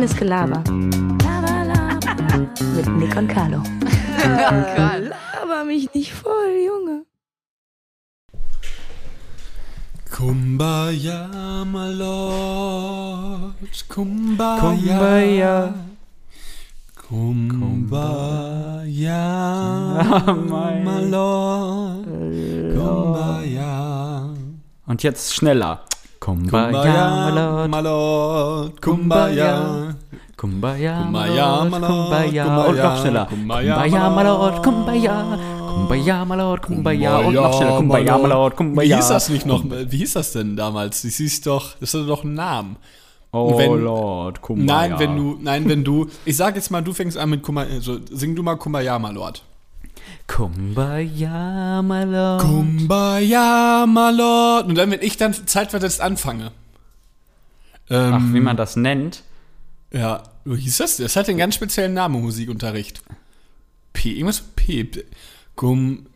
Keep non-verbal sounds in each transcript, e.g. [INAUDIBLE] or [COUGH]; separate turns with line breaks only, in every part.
Reines Gelaber. Mit Nick und Carlo. Laber mich nicht voll, Junge.
Kumbaya, my lord. Kumbaya.
Kumbaya.
Kumbaya, [LAUGHS] my lord. Kumbaya.
Und jetzt schneller.
Kumbaya, my lord. Kumbaya.
Kumbaya,
Kumbaya,
my Lord, Kumbaya.
Kumbaya,
Und noch schneller.
Kumbaya,
Kumbaya,
my
Lord. Kumbaya. Kumbaya, my Lord, Kumbaya. Und noch schneller. Kumbaya, my Lord, Kumbaya.
Wie hieß das nicht noch? Wie hieß das denn damals? Das hieß doch, das hatte doch einen Namen.
Oh
wenn-
Lord, Kumbaya.
Nein, wenn du, nein, wenn du, ich sag jetzt mal, du fängst an mit Kumbaya, also sing du mal Kumbaya, my Lord.
Kumbaya, my Lord.
Kumbaya, my Lord. Und dann, wenn ich dann zeitversetzt anfange. Ähm,
Ach, wie man das nennt.
Ja, wie hieß das? Das hat einen ganz speziellen Namen Musikunterricht. P, irgendwas mit P. P- Kum.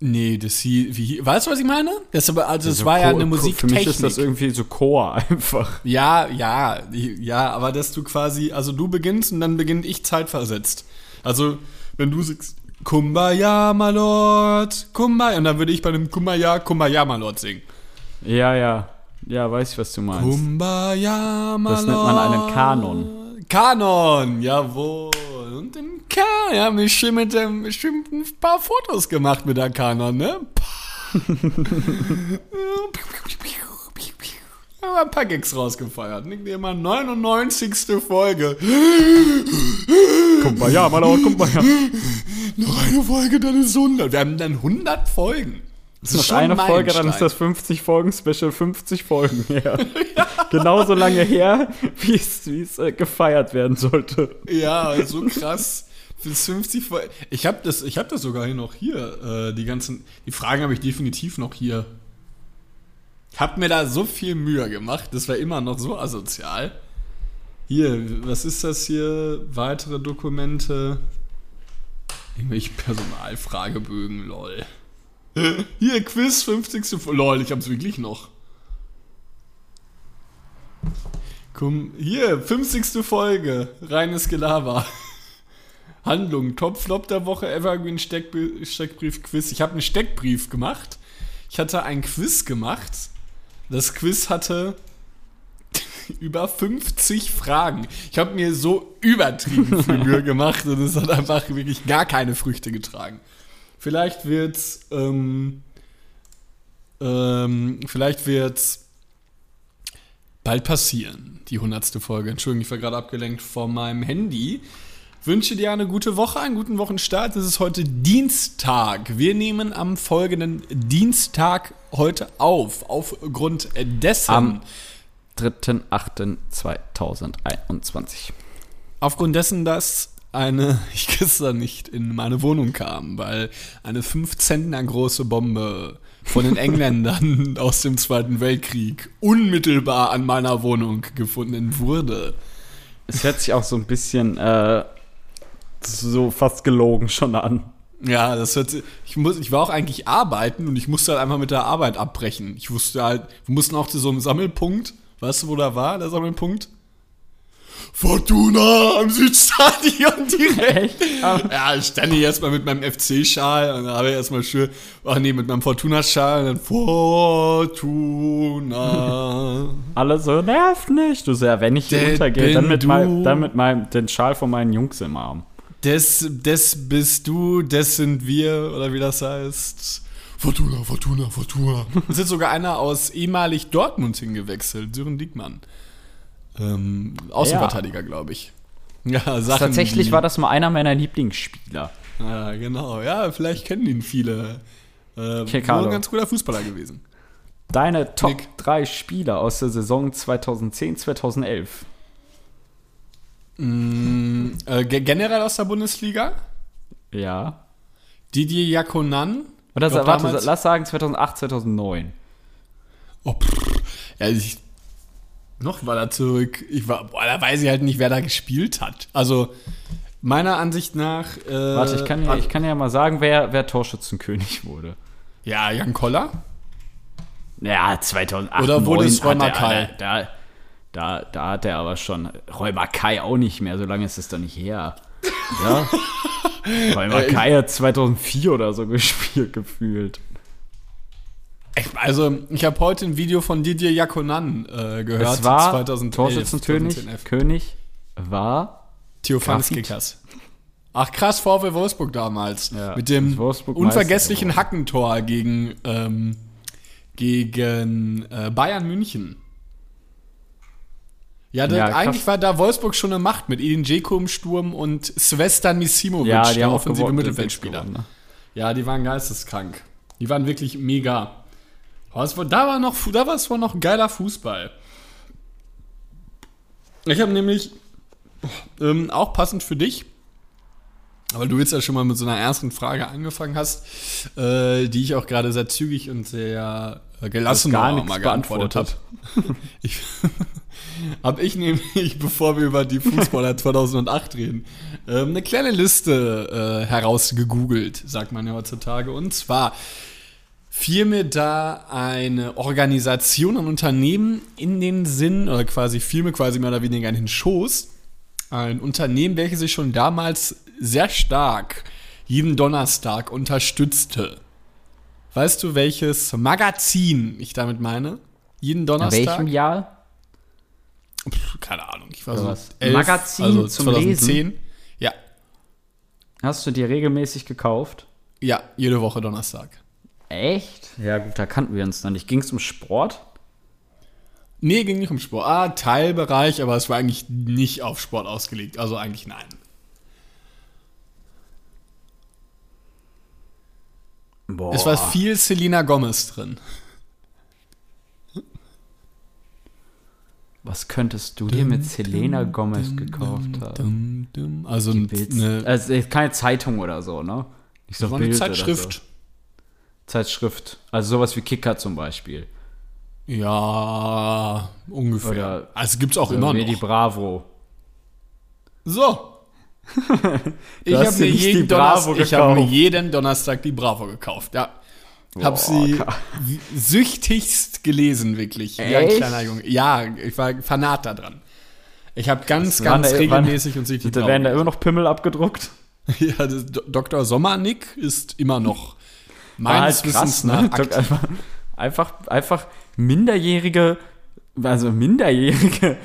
Nee, das hieß, wie, weißt du, was ich meine? Das, aber, also, das
So
war ja
Chor-
eine Musiktechnik.
Für mich ist das irgendwie so Chor einfach.
Ja, ja, ja, aber dass du quasi, also du beginnst und dann beginne ich zeitversetzt. Also, wenn du sagst, Kumbaya, my Lord, Kumbaya, und dann würde ich bei dem Kumbaya, Kumbaya, my Lord singen.
Ja, ja. Ja, weiß ich, was du meinst.
Kumbaya, my
Das nennt man einen Kanon.
Kanon, jawohl. Und im Kanon, ja, wir schön mit dem, bestimmt ein paar Fotos gemacht mit der Kanon, ne? [LAUGHS] Aber ein paar Gags rausgefeiert. Nick dir mal 99. Folge.
Kumbaya, Lord, Kumbaya. [LAUGHS]
Noch eine Folge, dann ist 100. Wir haben dann 100 Folgen. Das
Noch
schon
eine
ein
Folge, dann ist das 50 Folgen Special, 50 Folgen [LAUGHS] her. Genauso lange her, wie es, äh, gefeiert werden sollte.
Ja, so krass. Bis 50 Folgen. Ich habe das, ich hab das sogar hier noch hier. Äh, die ganzen, die Fragen habe ich definitiv noch hier. Hab mir da so viel Mühe gemacht. Das war immer noch so asozial. Hier, was ist das hier? Weitere Dokumente. Irgendwelche Personalfragebögen, lol. Hier, Quiz, 50. Folge. Lol, ich hab's wirklich noch. Komm, hier, 50. Folge. Reines Gelaber. [LAUGHS] Handlung, Top-Flop der Woche, Evergreen Steckb Steckbrief-Quiz. Ich habe einen Steckbrief gemacht. Ich hatte ein Quiz gemacht. Das Quiz hatte [LAUGHS] über 50 Fragen. Ich habe mir so übertrieben viel Mühe [LAUGHS] gemacht und es hat einfach wirklich gar keine Früchte getragen. Vielleicht wird's, ähm, ähm, vielleicht wird's bald passieren, die 100. Folge. Entschuldigung, ich war gerade abgelenkt von meinem Handy. Wünsche dir eine gute Woche, einen guten Wochenstart. Es ist heute Dienstag. Wir nehmen am folgenden Dienstag heute auf. Aufgrund dessen.
Am 3.8.2021.
Aufgrund dessen, dass eine, [LAUGHS] ich gestern nicht in meine Wohnung kam, weil eine 5 Zentner große Bombe von den Engländern [LAUGHS] aus dem Zweiten Weltkrieg unmittelbar an meiner Wohnung gefunden wurde.
Es hört sich auch so ein bisschen äh, so fast gelogen schon an.
Ja, das hört sich, ich muss, ich war auch eigentlich arbeiten und ich musste halt einfach mit der Arbeit abbrechen. Ich wusste halt, wir mussten auch zu so einem Sammelpunkt. Weißt du, wo da war, der Sammelpunkt? Fortuna am Südstadion [LAUGHS] direkt. Ja, ich stand hier erstmal mit meinem FC-Schal und dann habe ich erstmal schön, ach nee, mit meinem Fortuna-Schal und dann Fortuna. [LAUGHS]
Alle so, nervt nicht. Du so, ja, wenn ich hier
Der
untergehe, dann mit, mein, dann mit meinem, den Schal von meinen Jungs im Arm.
Des, des bist du, des sind wir, oder wie das heißt. Fortuna, Fortuna, Fortuna. [LAUGHS] Es ist sogar einer aus ehemalig Dortmund hingewechselt, Sören Diekmann. Ähm, Außenverteidiger, glaube ich. Ja, [LAUGHS] Sachen.
Tatsächlich war das mal einer meiner Lieblingsspieler.
Ja, genau. Ja, vielleicht kennen ihn viele. Äh,
Carlo.
ein ganz guter Fußballer gewesen.
Deine Top
Nick.
3 Spieler aus der Saison 2010, 2011.
Mm, äh, ge- generell aus der Bundesliga.
Ja.
Didier Jakonan.
Oder
Ich glaub,
warte,
damals-
lass sagen 2008, 2009.
Oh, pff. Ja, ich, noch war da zurück. Ich war, boah, da weiß ich halt nicht, wer da gespielt hat. Also, meiner Ansicht nach. Äh,
Warte, ich kann, ja, ich kann ja mal sagen, wer, wer Torschützenkönig wurde.
Ja, Jan Koller.
Ja, 2008.
Oder wurde es
9
Ron
hat er-
Mackay?
Da, Da, da hat er aber schon. Räuber Kai auch nicht mehr, so lange ist es doch nicht her. Ja? [LAUGHS] Räuber Kai hat 2004 oder so gespielt, gefühlt.
Also, ich habe heute ein Video von Didier Jakonan äh, gehört.
Es war
2011,
Torschützenkönig
2011.
König war
Theophanes. Kickers. Ach krass, VfL Wolfsburg damals.
Ja,
Mit dem unvergesslichen Hackentor gegen, ähm, gegen äh, Bayern München. Ja,
Ja,
eigentlich war da Wolfsburg schon eine Macht mit Edin Dzeko im Sturm und Svestan Misimovic,
ja, die
der
haben
offensive
gewonnen,
Mittelfeldspieler.
ne?
Ja, die waren geisteskrank. Die waren wirklich mega. Aber war, da war noch, da war es wohl noch geiler Fußball. Ich habe nämlich ähm, auch passend für dich, weil du jetzt ja schon mal mit so einer ersten Frage angefangen hast, äh, die ich auch gerade sehr zügig und sehr gelassen
gar
mal geantwortet habe. [LAUGHS] Habe ich nämlich, [LAUGHS] bevor wir über die Fußballer [LAUGHS] 2008 reden, ähm, eine kleine Liste äh, herausgegoogelt, sagt man ja heutzutage. Und zwar fiel mir da eine Organisation, ein Unternehmen in den Sinn, oder quasi fiel mir quasi mehr oder weniger in den Schoß. Ein Unternehmen, welches sich schon damals sehr stark jeden Donnerstag unterstützte. Weißt du, welches Magazin ich damit meine? Jeden
In
Donnerstag?
welchem Jahr?
Pff, keine Ahnung, ich war
Oder
so
was?
elf,
Magazin
also
zum
2010. Ja,
Hast du dir regelmäßig gekauft?
ja, jede Woche Donnerstag.
Echt? Ja, gut, da kannten wir uns noch nicht. Ging es um Sport?
Nee, ging nicht um Sport. Ah, Teilbereich, aber es war eigentlich nicht auf Sport ausgelegt. Also eigentlich nein.
Boah.
Es war viel Selena Gomez drin.
Was könntest du dir mit Selena Gomez gekauft haben?
Also eine,
Also keine Zeitung oder so, ne? Nicht so
eine Zeitschrift.
So. Zeitschrift. Also sowas wie Kicker zum Beispiel.
Ja, ungefähr.
Oder
also gibt's auch immer
wie
noch. [LAUGHS]
die Bravo.
So. ich habe mir, jeden
Bravo
Donnerstag- ich hab mir jeden Donnerstag die Bravo gekauft. Ja. Hab
Boah,
sie
Ka-
süchtigst gelesen, wirklich. Wie ein
Echt?
kleiner Junge. Ja, ich war Fanat da dran. Ich habe ganz,
Das waren
ganz regelmäßig und süchtig
Da werden da immer noch Pimmel abgedruckt. [LAUGHS]
Ja, Dr. Sommernick ist immer noch
War
meines
halt
Wissens
krass, ne?
nach aktiv.
Einfach, einfach, einfach minderjährige, also minderjährige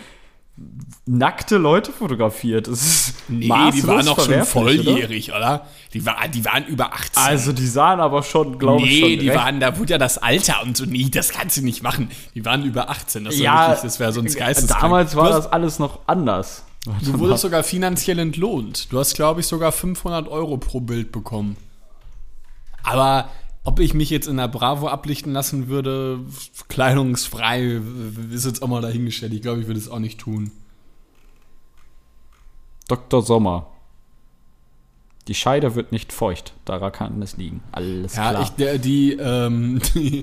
nackte Leute fotografiert. Das ist
Nee, die waren auch schon
verwerflich, Oder?
volljährig, oder? Die, war, die waren über 18.
Also die sahen aber schon, glaube ich,
nee,
schon
die
recht
waren, da wurde ja das Alter und so, nee, das kannst du nicht machen. Die waren über 18, das,
ja,
wirklich, das wäre sonst geisteskrank.
Damals war das alles noch anders.
Du wurdest sogar finanziell entlohnt. Du hast, glaube ich, sogar 500 Euro pro Bild bekommen. Aber ob ich mich jetzt in der Bravo ablichten lassen würde, kleidungsfrei, ist jetzt auch mal dahingestellt. Ich glaube, ich würde es auch nicht tun.
Dr. Sommer. Die Scheide wird nicht feucht. Daran kann es liegen. Alles
Ja,
klar.
ich, der, die, ähm, [LAUGHS] die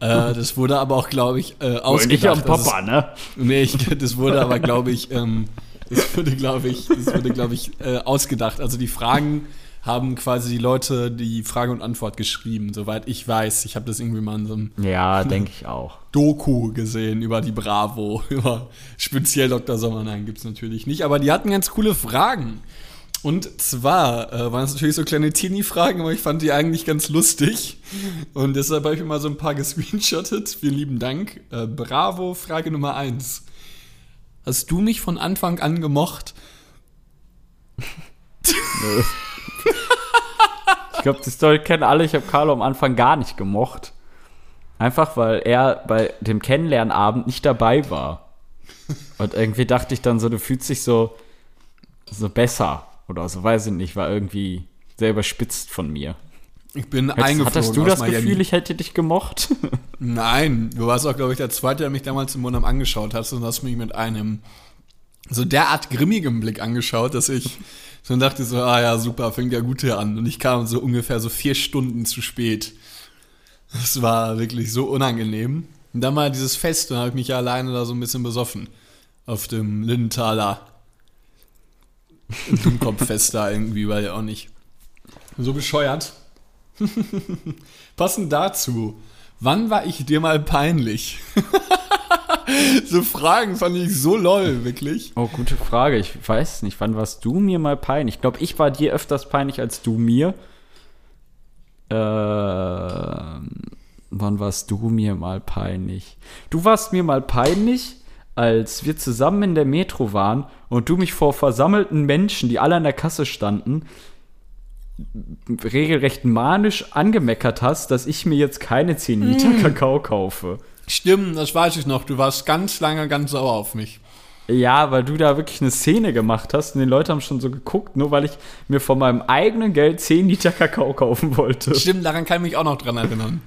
äh, das wurde aber auch, glaube ich, äh, ausgedacht.
nicht am Papa, ne?
Nee, ich, das wurde aber, [LAUGHS] glaube ich, ähm, das wurde, glaube ich, das wurde, glaube ich, äh, ausgedacht. Also die Fragen haben quasi die Leute die Frage und Antwort geschrieben, soweit ich weiß. Ich habe das irgendwie mal in so einem
Ja, denke ich auch.
Doku gesehen über die Bravo, [LAUGHS] über speziell Dr. Sommer. Nein, gibt's natürlich nicht. Aber die hatten ganz coole Fragen. Und zwar äh, waren es natürlich so kleine Teenie-Fragen, aber ich fand die eigentlich ganz lustig. Und deshalb habe ich mir mal so ein paar [LAUGHS] gescreenshottet. Vielen lieben Dank. Äh, Bravo, Frage Nummer eins. Hast du mich von Anfang an gemocht? [LAUGHS]
Nö. Ich glaube, die Story kennen alle. Ich habe Carlo am Anfang gar nicht gemocht. Einfach, weil er bei dem Kennenlernabend nicht dabei war. Und irgendwie dachte ich dann so, du fühlst dich so, so besser. Oder so, weiß ich nicht, war irgendwie sehr überspitzt von mir.
Ich bin
Hattest,
eingeflogen
hattest du das
Miami.
Gefühl, ich hätte dich gemocht? [LAUGHS]
Nein, du warst auch, glaube ich, der Zweite, der mich damals im Monat angeschaut hat und hast mich mit einem so derart grimmigem Blick angeschaut, dass ich so dachte so, ah ja, super, fängt ja gut hier an. Und ich kam so ungefähr so vier Stunden zu spät. Das war wirklich so unangenehm. Und dann mal dieses Fest, dann habe ich mich ja alleine da so ein bisschen besoffen. Auf dem Lindenthaler Dummkopffest da irgendwie, weil ja auch nicht. So bescheuert. [LAUGHS] Passend dazu, wann war ich dir mal peinlich? [LAUGHS] [LAUGHS] so Fragen fand ich so lol, wirklich.
Oh, gute Frage. Ich weiß nicht, wann warst du mir mal peinlich? Ich glaube, ich war dir öfters peinlich als du mir. Ähm, wann warst du mir mal peinlich? Du warst mir mal peinlich, als wir zusammen in der Metro waren und du mich vor versammelten Menschen, die alle an der Kasse standen, regelrecht manisch angemeckert hast, dass ich mir jetzt keine 10 Liter Kakao kaufe.
Stimmt, das weiß ich noch. Du warst ganz lange ganz sauer auf mich.
Ja, weil du da wirklich eine Szene gemacht hast und die Leute haben schon so geguckt, nur weil ich mir von meinem eigenen Geld 10 Liter Kakao kaufen wollte.
Stimmt, daran kann ich mich auch noch dran erinnern.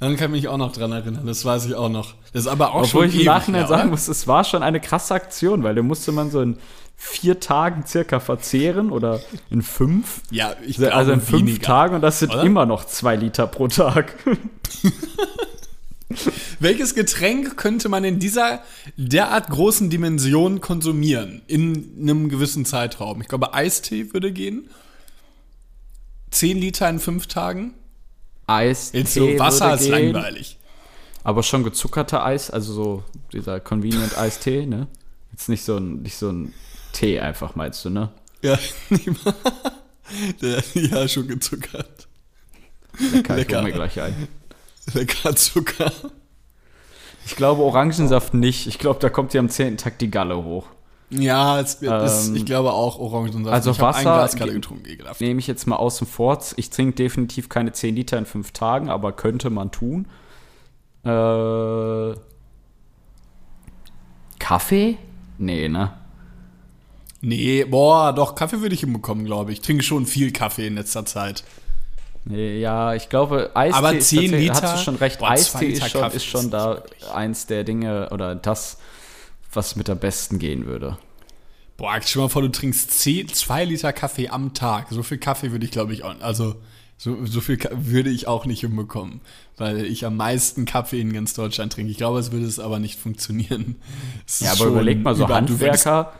Daran kann ich mich auch noch dran erinnern. Das weiß ich auch noch. Das ist aber auch
Obwohl
schon
ich im Nachhinein sagen muss, es war schon eine krasse Aktion, weil da musste man so in vier Tagen circa verzehren oder in fünf.
Ja, ich glaube
also in fünf
weniger.
Tagen und das sind
oder?
immer noch zwei Liter pro Tag. [LAUGHS] [LAUGHS]
Welches Getränk könnte man in dieser derart großen Dimension konsumieren? In einem gewissen Zeitraum? Ich glaube, Eistee würde gehen. 10 Liter in fünf Tagen?
Eis,
Jetzt so Wasser ist langweilig.
Aber schon gezuckerter Eis, also so dieser Convenient Eistee, ne? Jetzt nicht so ein, nicht so ein Tee einfach, meinst du, ne?
Ja, [LAUGHS] ja, schon gezuckert.
Lecker, ich
Lecker.
hol mir gleich ein. [LAUGHS]
Lecker Zucker.
Ich glaube Orangensaft nicht. Ich glaube, da kommt dir am 10. Tag die Galle hoch.
Ja, es ist,
Ähm,
ich glaube auch Orangensaft.
also
ich
Wasser-
ein Glas gerade getrunken, ekelhaft.
Nehme ich jetzt mal außen vor. Ich trinke definitiv keine 10 Liter in 5 Tagen, aber könnte man tun. Äh, Kaffee? Nee, ne?
Nee, boah, doch, Kaffee würde ich hinbekommen, glaube ich. Ich trinke schon viel Kaffee in letzter Zeit.
Ja, ich glaube, Eistee
Aber
ist
10
tatsächlich-
Liter?
Hast du schon recht,
Boah,
Eistee
Liter
ist schon,
Kaffee
ist schon da
wirklich.
eins der Dinge oder das, was mit am besten gehen würde.
Boah, stell dir mal vor, du trinkst 10, 2 Liter Kaffee am Tag. So viel Kaffee würde ich, glaube ich, auch, also so, so viel würde ich auch nicht hinbekommen, weil ich am meisten Kaffee in ganz Deutschland trinke. Ich glaube, es würde es aber nicht funktionieren. Es
Ja, aber überleg mal, so
über-
Handwerker,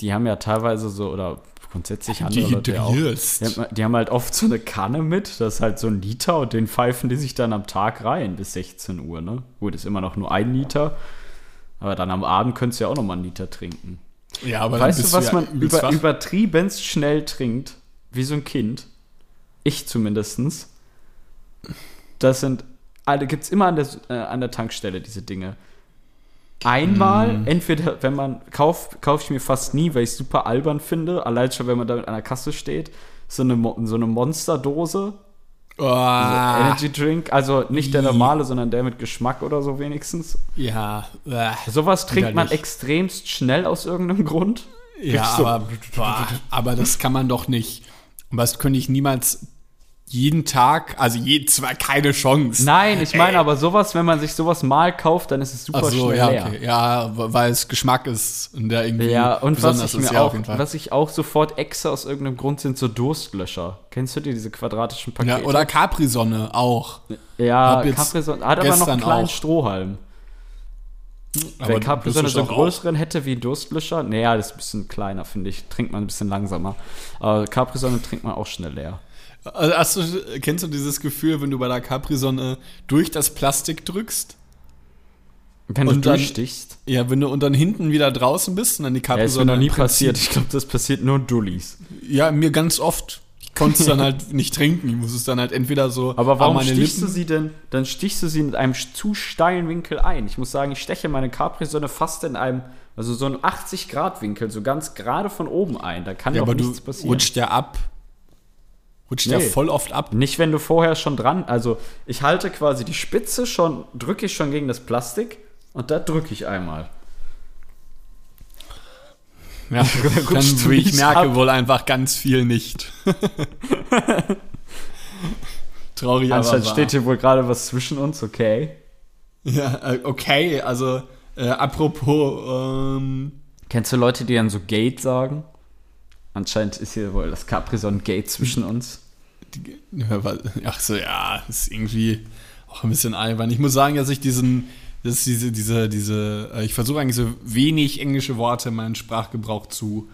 die haben ja teilweise so, oder grundsätzlich andere Leute auch, die haben, die haben halt oft so eine Kanne mit, das ist halt so ein Liter und den pfeifen die sich dann am Tag rein bis 16 Uhr, ne? Gut, ist immer noch nur ein Liter, aber dann am Abend könntest du ja auch noch mal einen Liter trinken.
Ja, aber
Weißt du, was
ja
man über, übertriebenst schnell trinkt? Wie so ein Kind. Ich zumindestens. Das sind, also gibt's immer an der, äh, an der Tankstelle diese Dinge. Einmal,
Mhm.
entweder, wenn man kauft, kaufe ich mir fast nie, weil ich es super albern finde, allein schon, wenn man da an der Kasse steht, so eine, so eine Monsterdose,
Oh,
Energy Drink, also nicht der normale, sondern der mit Geschmack oder so wenigstens.
ja, äh,
Sowas trinkt man extremst schnell aus irgendeinem Grund.
ja,
so.
aber, boah, aber das kann man doch nicht. Das könnte ich niemals jeden Tag, also je, zwar keine Chance.
Nein, ich meine aber sowas, wenn man sich sowas mal kauft, dann ist es super
Ach so,
schnell
ja,
leer.
okay. Ja, weil es Geschmack ist und der irgendwie
Ja, und was
besonders
ich
ist,
mir
ja,
auch, was ich auch sofort exe aus irgendeinem Grund sind so Durstlöscher. Kennst du die, diese quadratischen
ja,
Pakete?
oder Capri-Sonne auch.
ja, Capri-Sonne hat aber noch einen kleinen
auch.
Strohhalm.
Aber
Wenn Capri-Sonne so einen größeren hätte wie ein Durstlöscher, naja, das ist ein bisschen kleiner, finde ich. Trinkt man ein bisschen langsamer. Aber Capri-Sonne trinkt man auch schnell leer.
Also hast du, kennst du dieses Gefühl, wenn du bei der Capri-Sonne durch das Plastik drückst?
Wenn
Und
du
dann-
durchstichst.
Ja, wenn du und dann hinten wieder draußen bist und dann die
Ja, ist mir
Capri-Sonne.
noch nie passiert. Ich glaube, das passiert nur Dullis.
Ja, mir ganz oft. Ich konnte es dann [LAUGHS] halt nicht trinken. Ich muss es dann halt entweder so
Aber warum stichst
Lippen-
du sie denn? Dann stichst du sie mit einem zu steilen Winkel ein. Ich muss sagen, ich steche meine Capri-Sonne fast in einem, also so einen 80-Grad-Winkel, so ganz gerade von oben ein. Da kann
Ja,
doch
aber du
nichts passieren.
rutscht ja ab. Rutscht ja
Nee.
voll oft ab.
Nicht, wenn du vorher schon dran, also ich halte quasi die Spitze schon, drücke ich schon gegen das Plastik und da drücke ich einmal.
Ja, [LAUGHS] dann, ich merke
ab.
wohl einfach ganz viel nicht. [LAUGHS] Traurig, aber
Anscheinend
wahr.
steht hier wohl gerade was zwischen uns, okay.
Ja, äh, okay, also äh, apropos, ähm,
Kennst du Leute, die dann so Gate sagen? Anscheinend ist hier wohl das Capri-Sonne-Gate zwischen uns.
die, ja, weil- ach so, ja, ist irgendwie auch ein bisschen albern. Ich muss sagen, dass ich diesen, dass diese, diese, diese, äh, ich versuche eigentlich so wenig englische Worte in meinen Sprachgebrauch zu,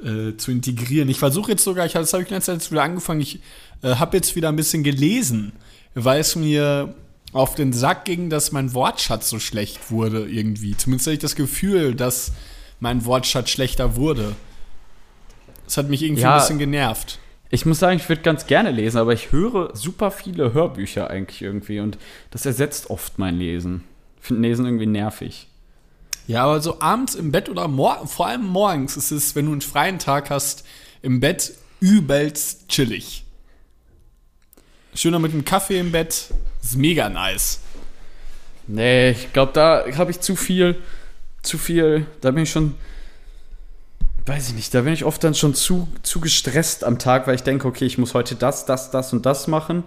äh, zu integrieren. Ich versuche jetzt sogar, ich, das habe ich letzte Zeit wieder angefangen, ich äh, habe jetzt wieder ein bisschen gelesen, weil es mir auf den Sack ging, dass mein Wortschatz so schlecht wurde irgendwie. Zumindest hatte ich das Gefühl, dass mein Wortschatz schlechter wurde. Das hat mich irgendwie
Ja.
ein bisschen genervt.
Ich muss sagen, ich würde ganz gerne lesen, aber ich höre super viele Hörbücher eigentlich irgendwie und das ersetzt oft mein Lesen. Ich finde Lesen irgendwie nervig.
Ja, aber so abends im Bett oder vor allem morgens ist es, wenn du einen freien Tag hast, im Bett übelst chillig. Schöner mit einem Kaffee im Bett. Ist mega nice.
Nee, ich glaube, da habe ich zu viel, zu viel, da bin ich schon, weiß ich nicht, da bin ich oft dann schon zu, zu gestresst am Tag, weil ich denke, okay, ich muss heute das, das, das und das machen,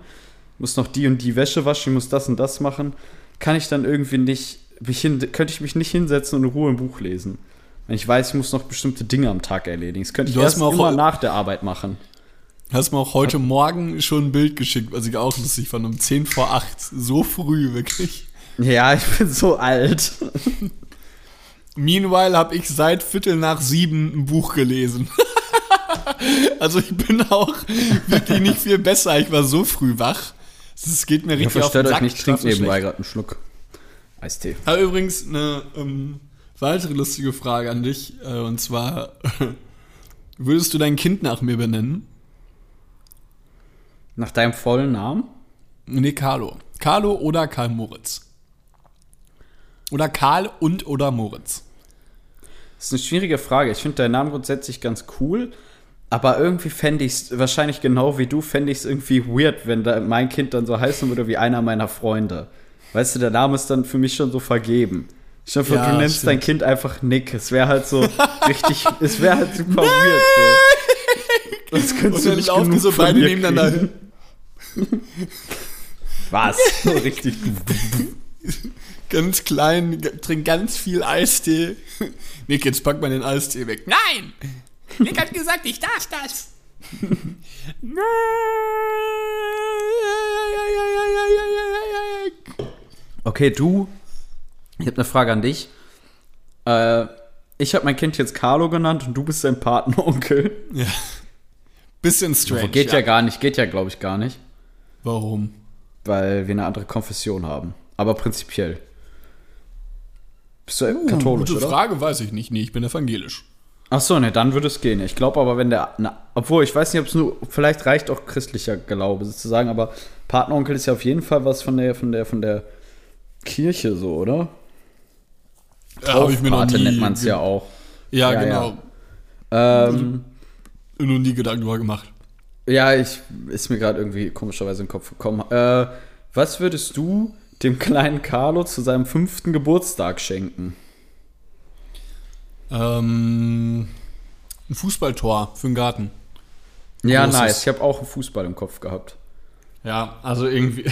muss noch die und die Wäsche waschen, ich muss das und das machen. Kann ich dann irgendwie nicht, mich hin, könnte ich mich nicht hinsetzen und in Ruhe ein Buch lesen. Wenn ich weiß, ich muss noch bestimmte Dinge am Tag erledigen. Das könnte ich erst
auch
immer nach der Arbeit machen.
Hast mir auch heute Morgen schon ein Bild geschickt, was ich auch lustig fand, um 10 vor 8. So früh, wirklich.
Ja, ich bin so alt. [LAUGHS]
Meanwhile habe ich seit Viertel nach sieben ein Buch gelesen. [LAUGHS] also ich bin auch wirklich nicht viel besser. Ich war so früh wach. Es geht mir
Ich
richtig auf
versteht
den
euch
Sack.
nicht, trinkt nebenbei gerade einen Schluck Eistee.
Aber übrigens eine ähm, weitere lustige Frage an dich. Äh, und zwar, [LAUGHS] würdest du dein Kind nach mir benennen?
Nach deinem vollen Namen?
Nee, Carlo. Carlo oder Karl Moritz? Oder Karl und oder Moritz?
Das ist eine schwierige Frage. Ich finde deinen Namen grundsätzlich ganz cool, aber irgendwie fände ich es, wahrscheinlich genau wie du, fände ich es irgendwie weird, wenn da mein Kind dann so heißen würde wie einer meiner Freunde. Weißt du, der Name ist dann für mich schon so vergeben. Ich hoffe,
Ja,
du nennst
stimmt.
dein Kind einfach Nick. Es wäre halt so richtig, [LAUGHS] es wäre halt super weird. So. Das könntest
Und dann
nicht
laufen
genug
so beide
mir
nebeneinander. [LAUGHS]
Was? So richtig. [LAUGHS]
Ganz klein, trink ganz viel Eistee. [LAUGHS] Nick, jetzt pack mal den Eistee weg. Nein! Nick hat gesagt, ich darf das. Nein! [LAUGHS]
Okay, du. Ich habe eine Frage an dich. Äh, ich habe mein Kind jetzt Carlo genannt und du bist sein Patenonkel. [LAUGHS]
Ja. Bisschen strange.
geht ja. gar nicht, geht ja, glaube ich, gar nicht.
Warum?
Weil wir eine andere Konfession haben. Aber prinzipiell. Bist du
Katholisch,
katholisch,
Gute
oder?
Frage, weiß ich nicht. Nee, ich bin evangelisch.
Ach so, ne, dann würde es gehen. Ich glaube aber, wenn der. Na, obwohl, ich weiß nicht, ob es nur. Vielleicht reicht auch christlicher Glaube sozusagen, aber Patenonkel ist ja auf jeden Fall was von der, von der, von der Kirche so, oder?
Ja, hab ich mir noch nie,
nennt man es ja auch.
Ja,
Ja,
genau.
Ähm.
Noch nie Gedanken drüber gemacht.
Ja, ich ist mir gerade irgendwie komischerweise in den Kopf gekommen. Äh, was würdest du dem kleinen Carlo zu seinem fünften Geburtstag schenken?
Ähm, ein Fußballtor für den Garten.
Ja,
Großes.
nice. Ich habe auch einen Fußball im Kopf gehabt.
Ja, also irgendwie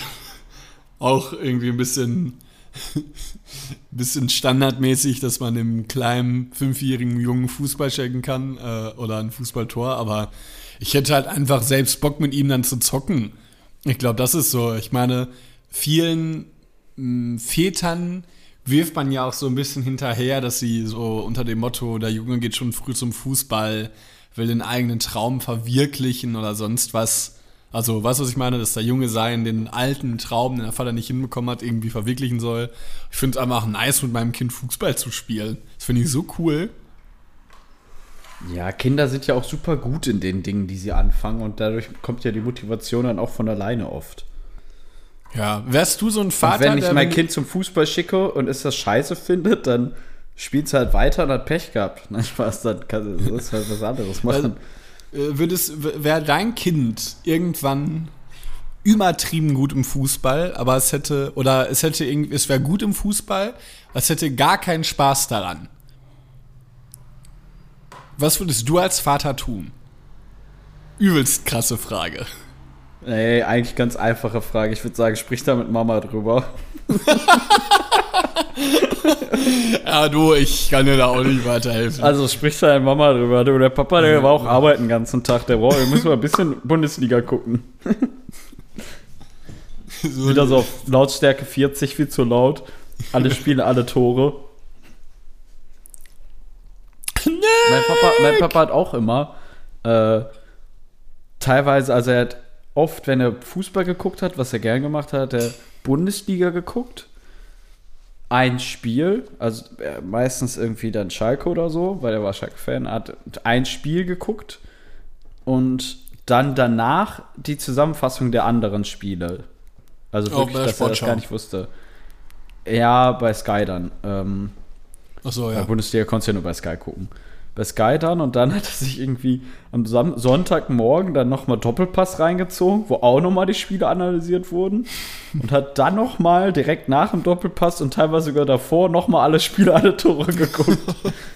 [LAUGHS] auch irgendwie ein bisschen, [LAUGHS] bisschen standardmäßig, dass man dem kleinen fünfjährigen Jungen Fußball schenken kann äh, oder ein Fußballtor, aber ich hätte halt einfach selbst Bock mit ihm dann zu zocken. Ich glaube, das ist so. Ich meine, vielen Vätern wirft man ja auch so ein bisschen hinterher, dass sie so unter dem Motto, der Junge geht schon früh zum Fußball, will den eigenen Traum verwirklichen oder sonst was. Also, weißt was ich meine? Dass der Junge sein, den alten Traum, den der Vater nicht hinbekommen hat, irgendwie verwirklichen soll. Ich finde es einfach nice, mit meinem Kind Fußball zu spielen. Das finde ich so cool.
Ja, Kinder sind ja auch super gut in den Dingen, die sie anfangen und dadurch kommt ja die Motivation dann auch von alleine oft.
Ja, wärst du so ein Vater,
Und wenn ich mein Kind zum Fußball schicke und es das scheiße findet, dann spielt es halt weiter und hat Pech gehabt. [LAUGHS] Nein, Spaß, dann kann es halt was anderes machen.
äh, würdest, wäre dein Kind irgendwann übertrieben gut im Fußball, aber es hätte, oder es hätte irgendwie, es wäre gut im Fußball, es hätte gar keinen Spaß daran. Was würdest du als Vater tun? Übelst krasse Frage.
Ey, eigentlich ganz einfache Frage. Ich würde sagen, sprich da mit Mama drüber. [LAUGHS]
Ja, du, ich kann dir da auch nicht weiterhelfen.
Also sprich da mit Mama drüber. Du, der Papa, der war auch arbeiten den ganzen Tag. Der braucht, wir müssen mal ein bisschen Bundesliga gucken. [LAUGHS]
so,
Wieder so auf Lautstärke 40, viel zu laut. Alle Spiele, alle Tore. Mein Papa, mein Papa hat auch immer äh, teilweise, also er hat oft, wenn er Fußball geguckt hat, was er gern gemacht hat, er Bundesliga geguckt. Ein Spiel, also äh, meistens irgendwie dann Schalke oder so, weil er war Schalke-Fan, hat ein Spiel geguckt und dann danach die Zusammenfassung der anderen Spiele. Also wirklich,
der
dass er das gar nicht wusste. Ja, bei Sky dann. Ähm,
Achso,
bei
ja.
Bundesliga konntest du ja nur bei Sky gucken. Bei Sky dann und dann [LAUGHS] hat er sich irgendwie am Sam Sonntagmorgen dann nochmal Doppelpass reingezogen, wo auch nochmal die Spiele analysiert wurden. Und hat dann nochmal direkt nach dem Doppelpass und teilweise sogar davor nochmal alle Spiele, alle Tore geguckt.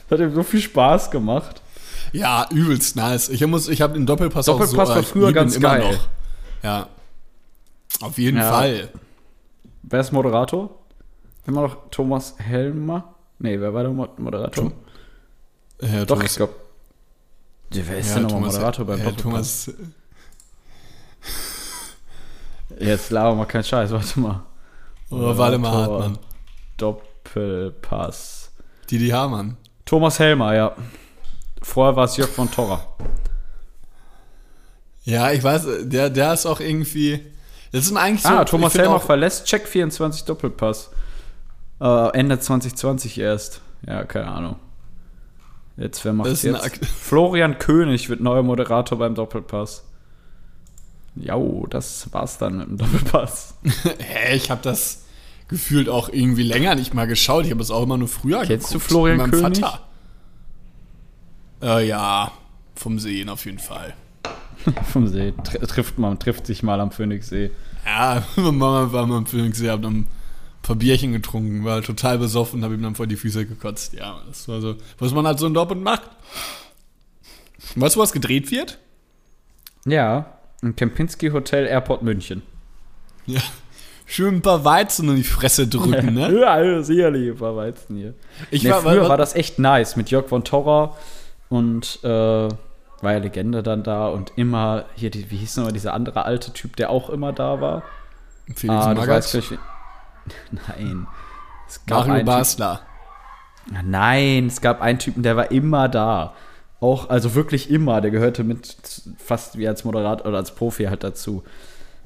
Das hat ihm so viel Spaß gemacht.
Ja, übelst nice. Ich muss, ich habe den Doppelpass auch
Doppelpass
so,
war früher ganz geil.
Ja. Auf jeden
Ja.
Fall.
Wer ist Moderator? Immer noch Thomas Helmer? Nee, wer war der Mo- Moderator?
Herr
Doch,
Thomas-
ich glaube. Wer ist denn nochmal Moderator beim
Herr
Doppelpass?
Thomas,
Jetzt laber mal keinen Scheiß, warte mal.
oder Waldemar
Moderator,
Hartmann.
Doppelpass.
Didi Hamann.
Thomas Helmer, ja. Vorher war es Jörg von Torra.
Ja, ich weiß, der, der ist auch irgendwie. Das sind eigentlich so.
ah, Thomas Helmer verlässt Check 24 Doppelpass. Äh, Ende 2020 erst. Ja, keine Ahnung. Jetzt, wer
Das
macht
eine
jetzt? [LAUGHS] Florian König wird neuer Moderator beim Doppelpass. Jo, das war's dann mit dem Doppelpass. [LAUGHS]
Hä, ich habe das gefühlt auch irgendwie länger nicht mal geschaut. Ich habe es auch immer nur früher
Kennst du
geguckt.
Florian
mit meinem
König?
Vater. Äh, ja, vom Sehen auf jeden Fall. [LAUGHS]
Vom See. Tr trifft man, trifft sich mal am Phoenixsee.
Ja, Mama war mal im Phoenixsee, hab dann paar Bierchen getrunken, war total besoffen und hab ihm dann vor die Füße gekotzt. Ja, das war so, was man halt so in Dortmund macht. Weißt du, was gedreht wird?
Ja, im Kempinski Hotel Airport München.
Ja. Schön ein paar Weizen in die Fresse drücken, [LAUGHS] ne?
Ja, sicherlich, ein paar Weizen hier.
Ich
nee,
war,
früher
war,
war das echt nice mit Jörg von Torra und äh, war ja Legende dann da und immer hier, die, wie hieß nochmal dieser andere alte Typ, der auch immer da war?
Felix
ah, du
Magath,
weißt [LAUGHS] Nein. Es gab
Mario
einen
Basler.
Typ, nein, es gab einen Typen, der war immer da. Auch, also wirklich immer, der gehörte mit fast wie als Moderator oder als Profi halt dazu.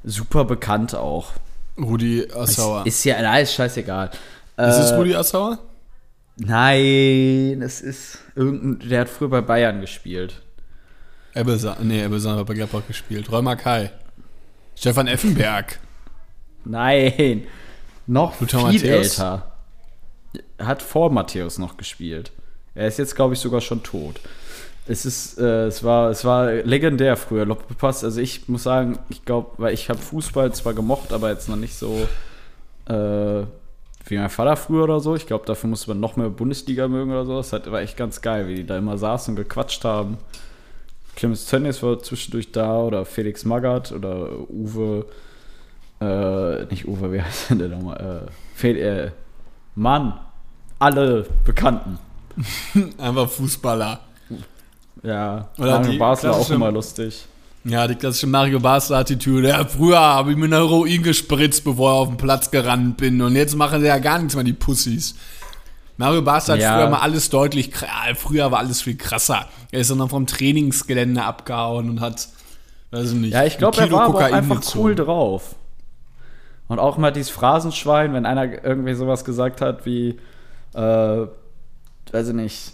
Super bekannt auch.
Rudi Assauer.
Ist, ist ja, nein, ist scheißegal.
Ist es
Äh,
Rudi Assauer?
Nein, es ist irgendein, der hat früher bei Bayern gespielt.
Ebbesa nee, Ebbesa hat bei Gladbach gespielt. Räumer Kai. Stefan Effenberg.
Nein, noch
Lothar
viel
Matthäus?
älter. Hat vor Matthäus noch gespielt. Er ist jetzt, glaube ich, sogar schon tot. Es ist, äh, es war, es war legendär früher. Doppelpass. Also ich muss sagen, ich glaube, weil ich habe Fußball zwar gemocht, aber jetzt noch nicht so äh, wie mein Vater früher oder so. Ich glaube, dafür musste man noch mehr Bundesliga mögen oder so. Das war echt ganz geil, wie die da immer saßen und gequatscht haben. Clemens Tönnies war zwischendurch da oder Felix Magath oder Uwe, äh, nicht Uwe, wie heißt denn der nochmal? Äh, äh, Mann, alle Bekannten. [LAUGHS]
Einfach Fußballer.
Ja,
Oder
Mario Basler auch immer lustig.
Ja, die klassische Mario Basler-Attitüde. Ja, früher habe ich mir eine Heroin gespritzt, bevor ich auf den Platz gerannt bin. Und jetzt machen sie ja gar nichts mehr, die Pussys. Mario Basler hat
Ja.
früher mal alles deutlich, früher war alles viel krasser. Er ist dann vom Trainingsgelände abgehauen und hat, weiß ich nicht,
Ja, ich glaube, er war aber einfach
gezogen.
cool drauf. Und auch mal dieses Phrasenschwein, wenn einer irgendwie sowas gesagt hat wie, äh, weiß ich nicht,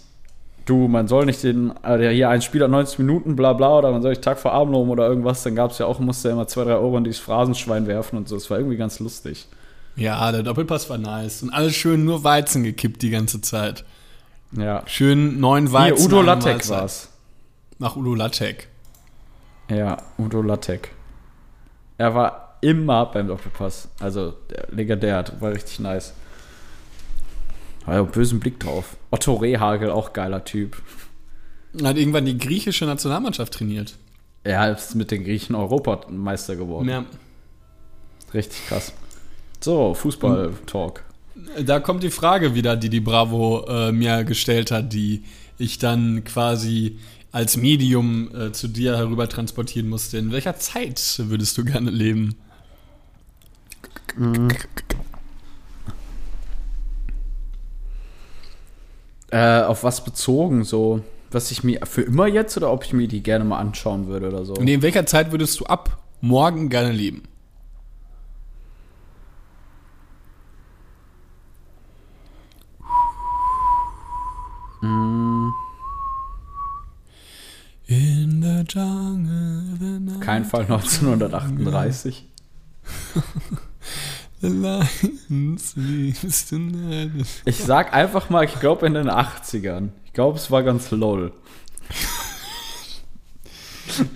du, man soll nicht den, äh, der hier ein Spieler 90 Minuten, bla bla, oder man soll nicht Tag vor Abend loben oder irgendwas, dann gab es ja auch, musste er immer zwei, drei Euro in dieses Phrasenschwein werfen und so. Das war irgendwie ganz lustig.
Ja, der Doppelpass war nice. Und alles schön nur Weizen gekippt die ganze Zeit.
Ja.
Schön neun
Hier,
Weizen.
Udo
eine
Lattek war's.
Nach Udo Lattek.
Ja, Udo Lattek. Er war immer beim Doppelpass. Also, der legendär, war richtig nice. War ja einen bösen Blick drauf. Otto Rehagel, auch geiler Typ.
Hat irgendwann die griechische Nationalmannschaft trainiert.
Er ist mit den Griechen Europameister geworden.
Ja.
Richtig krass. So, Fußball-Talk.
Da kommt die Frage wieder, die die Bravo äh, mir gestellt hat, die ich dann quasi als Medium äh, zu dir herüber transportieren musste. In welcher Zeit würdest du gerne leben?
Äh, auf was bezogen so? Was ich mir für immer jetzt oder ob ich mir die gerne mal anschauen würde oder so?
Nee, in welcher Zeit würdest du ab morgen gerne leben? Mm. In the jungle, the
Kein Fall 1938. [LAUGHS] Ich sag einfach mal, ich glaube in den 80ern. Ich glaube, es war ganz lol.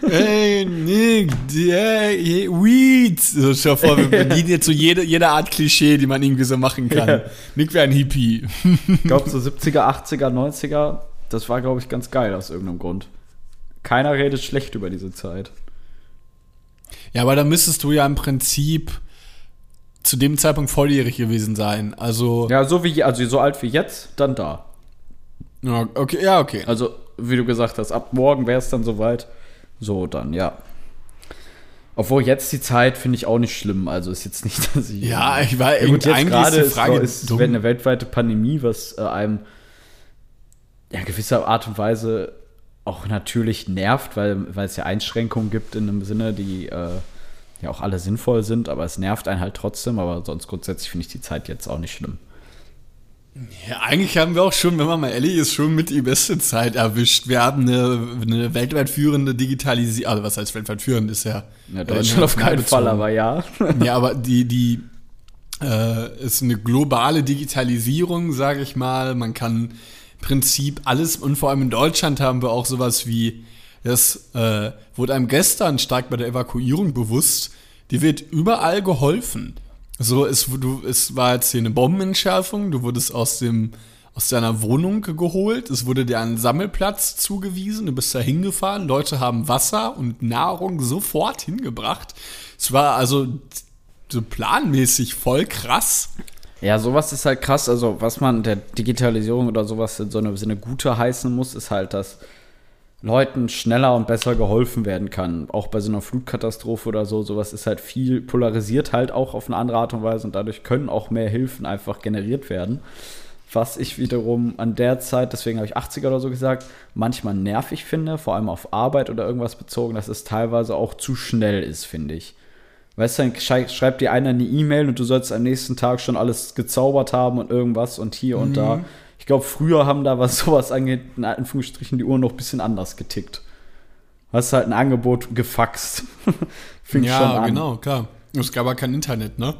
Hey, Nick, yeah, Weed. So, schau vor, wir bedienen jetzt so jede, jede Art Klischee, die man irgendwie so machen kann.
Ja.
Nick wäre ein Hippie.
Ich glaube, so 70er, 80er, 90er, das war, glaube ich, ganz geil aus irgendeinem Grund. Keiner redet schlecht über diese Zeit.
Ja, aber da müsstest du ja im Prinzip zu dem Zeitpunkt volljährig gewesen sein. Also,
Ja, so wie, also so alt wie jetzt, dann da.
ja, okay, ja, okay.
Also, wie du gesagt hast, ab morgen wäre es dann soweit. So, dann, ja. Obwohl jetzt die Zeit finde ich auch nicht schlimm. Also ist jetzt nicht, [LAUGHS] dass ich.
Ja, ich war
Ja, gut, jetzt
eigentlich
gerade
ist die Frage
ist, ist
dumm.
eine weltweite Pandemie, was äh, einem ja, in gewisser Art und Weise auch natürlich nervt, weil, weil es ja Einschränkungen gibt in einem Sinne, die äh, ja auch alle sinnvoll sind, aber es nervt einen halt trotzdem. Aber sonst grundsätzlich finde ich die Zeit jetzt auch nicht schlimm.
Ja, eigentlich haben wir auch schon, wenn man mal ehrlich ist, schon mit die beste Zeit erwischt. Wir haben eine, eine weltweit führende Digitalisierung, also was heißt weltweit führend, ist ja.
Ja,
äh,
Deutschland auf keinen
bezogen.
Fall, aber ja. [LAUGHS]
Ja, aber die, die äh, ist eine globale Digitalisierung, sage ich mal. Man kann im Prinzip alles, und vor allem in Deutschland haben wir auch sowas wie, das äh, wurde einem gestern stark bei der Evakuierung bewusst, die wird überall geholfen. So, es, du, es war jetzt hier eine Bombenentschärfung, du wurdest aus dem aus deiner Wohnung geholt, es wurde dir ein Sammelplatz zugewiesen, du bist da hingefahren, Leute haben Wasser und Nahrung sofort hingebracht. Es war also so planmäßig voll krass.
Ja, sowas ist halt krass. Also, was man der Digitalisierung oder sowas in so einem Sinne Gute heißen muss, ist halt, dass Leuten schneller und besser geholfen werden kann. Auch bei so einer Flutkatastrophe oder so. Sowas ist halt viel polarisiert halt auch auf eine andere Art und Weise und dadurch können auch mehr Hilfen einfach generiert werden. Was ich wiederum an der Zeit, deswegen habe ich 80er oder so gesagt, manchmal nervig finde, vor allem auf Arbeit oder irgendwas bezogen, dass es teilweise auch zu schnell ist, finde ich. Weißt du, dann schrei- schreibt dir einer eine E-Mail und du sollst am nächsten Tag schon alles gezaubert haben und irgendwas und hier und da. Ich glaube, früher haben da, was [LAUGHS] sowas angeht, in Anführungsstrichen die Uhren noch ein bisschen anders getickt. Hast halt ein Angebot gefaxt. [LAUGHS] Fing schon
ja,
an.
genau, klar. Es gab aber kein Internet, ne?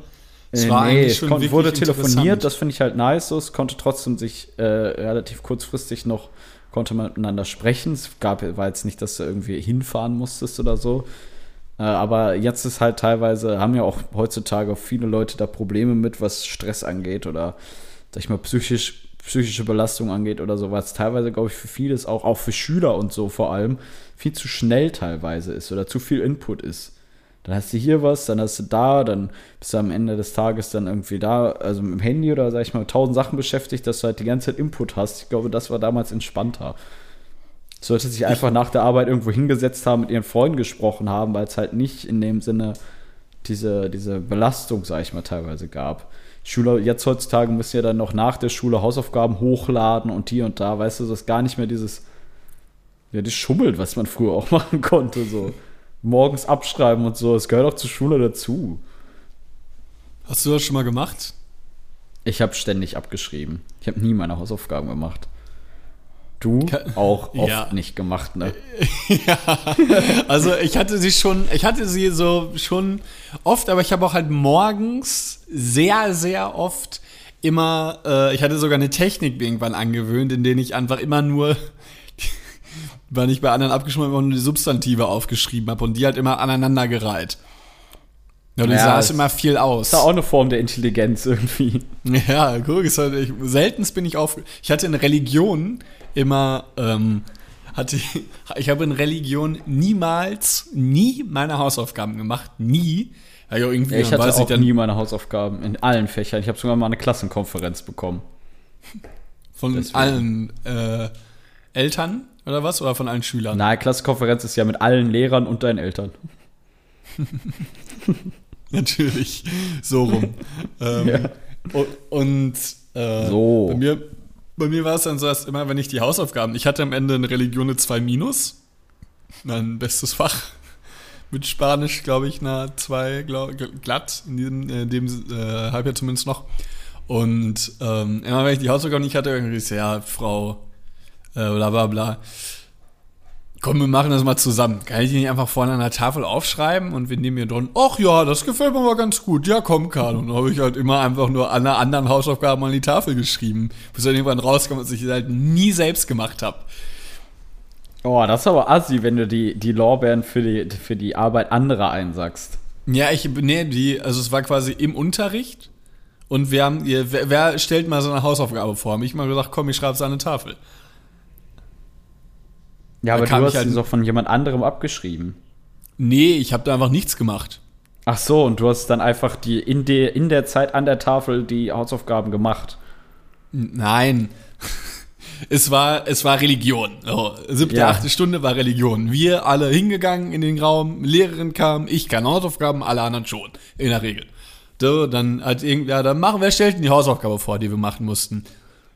Es
Äh,
war
nee,
eigentlich
es
schon wirklich
wurde telefoniert, das finde ich halt nice. Es konnte trotzdem sich äh, relativ kurzfristig noch, konnte man miteinander sprechen. Es gab, war jetzt nicht, dass du irgendwie hinfahren musstest oder so. Äh, aber jetzt ist halt teilweise, haben ja auch heutzutage viele Leute da Probleme mit, was Stress angeht oder, sag ich mal, psychisch, psychische Belastung angeht oder so, was teilweise, glaube ich, für vieles auch, auch für Schüler und so vor allem, viel zu schnell teilweise ist oder zu viel Input ist. Dann hast du hier was, dann hast du da, dann bist du am Ende des Tages dann irgendwie da, also mit dem Handy oder sag ich mal, mit tausend Sachen beschäftigt, dass du halt die ganze Zeit Input hast. Ich glaube, das war damals entspannter. Sollte sich einfach nach der Arbeit irgendwo hingesetzt haben, mit ihren Freunden gesprochen haben, weil es halt nicht in dem Sinne diese, diese Belastung, sag ich mal, teilweise gab. Schüler jetzt heutzutage müssen ja dann noch nach der Schule Hausaufgaben hochladen und hier und da, weißt du, das ist gar nicht mehr dieses, ja, das Schummelt, was man früher auch [LAUGHS] machen konnte, so. Morgens abschreiben und so, es gehört auch zur Schule dazu.
Hast du das schon mal gemacht?
Ich habe ständig abgeschrieben. Ich habe nie meine Hausaufgaben gemacht. Du auch oft
Ja.
nicht gemacht, ne? [LAUGHS]
Also ich hatte sie schon, ich hatte sie so schon oft, aber ich habe auch halt morgens sehr, sehr oft immer, äh, ich hatte sogar eine Technik irgendwann angewöhnt, in denen ich einfach immer nur, [LAUGHS] weil ich bei anderen abgeschrieben habe, nur die Substantive aufgeschrieben habe und die halt immer aneinandergereiht. Ja, du
Ja,
sahst immer viel aus.
Das ist auch eine Form der Intelligenz irgendwie. [LAUGHS]
Ja, guck, ist halt, ich, seltenst bin ich auf. Ich hatte in Religion immer, ähm, hatte ich, [LAUGHS] ich habe in Religion niemals, nie meine Hausaufgaben gemacht, nie. Ja, irgendwie,
Ja, ich hatte auch
dann
nie meine Hausaufgaben in allen Fächern. Ich habe sogar mal eine Klassenkonferenz bekommen.
von
deswegen.
allen äh, Eltern oder was? Oder von allen Schülern?
Na, Klassenkonferenz ist ja mit allen Lehrern und deinen Eltern. [LAUGHS]
Natürlich. So rum. [LAUGHS] ähm,
Ja.
und und äh,
So.
bei, mir, bei mir war es dann so, dass immer, wenn ich die Hausaufgaben, ich hatte am Ende in Religion eine 2 minus, mein bestes Fach. Mit Spanisch, glaube ich, eine 2 glatt, in diesem, äh, dem äh, Halbjahr zumindest noch. Und ähm, immer wenn ich die Hausaufgaben nicht hatte, irgendwie so, ja, Frau, Äh, bla bla bla. Komm, wir machen das mal zusammen. Kann ich die nicht einfach vorne an der Tafel aufschreiben und wir nehmen hier drin, ach ja, das gefällt mir mal ganz gut. Ja, komm, Karl. Und dann habe ich halt immer einfach nur einer anderen Hausaufgabe an die Tafel geschrieben. Bis dann irgendwann rauskam, dass ich das halt nie selbst gemacht habe.
Oh, das ist aber assi, wenn du die, die Lorbeeren für die, für die Arbeit anderer einsackst.
Ja, ich, nee, die, also es war quasi im Unterricht und wir haben, wer, wer stellt mal so eine Hausaufgabe vor? Hab ich mal gesagt, komm, ich schreibe es an eine Tafel.
Ja, aber du hast
halt-
sie doch von jemand anderem abgeschrieben.
Nee, ich habe da einfach nichts gemacht.
Ach so, und du hast dann einfach die in, der in der Zeit an der Tafel die Hausaufgaben gemacht.
Nein. [LAUGHS] Es war, es war Religion. Oh, siebte,
Ja.
achte Stunde war Religion. Wir alle hingegangen in den Raum, Lehrerin kam, ich keine Hausaufgaben, alle anderen schon. In der Regel. So, dann hat irgendwer, ja, dann machen, wer stellt denn die Hausaufgabe vor, die wir machen mussten?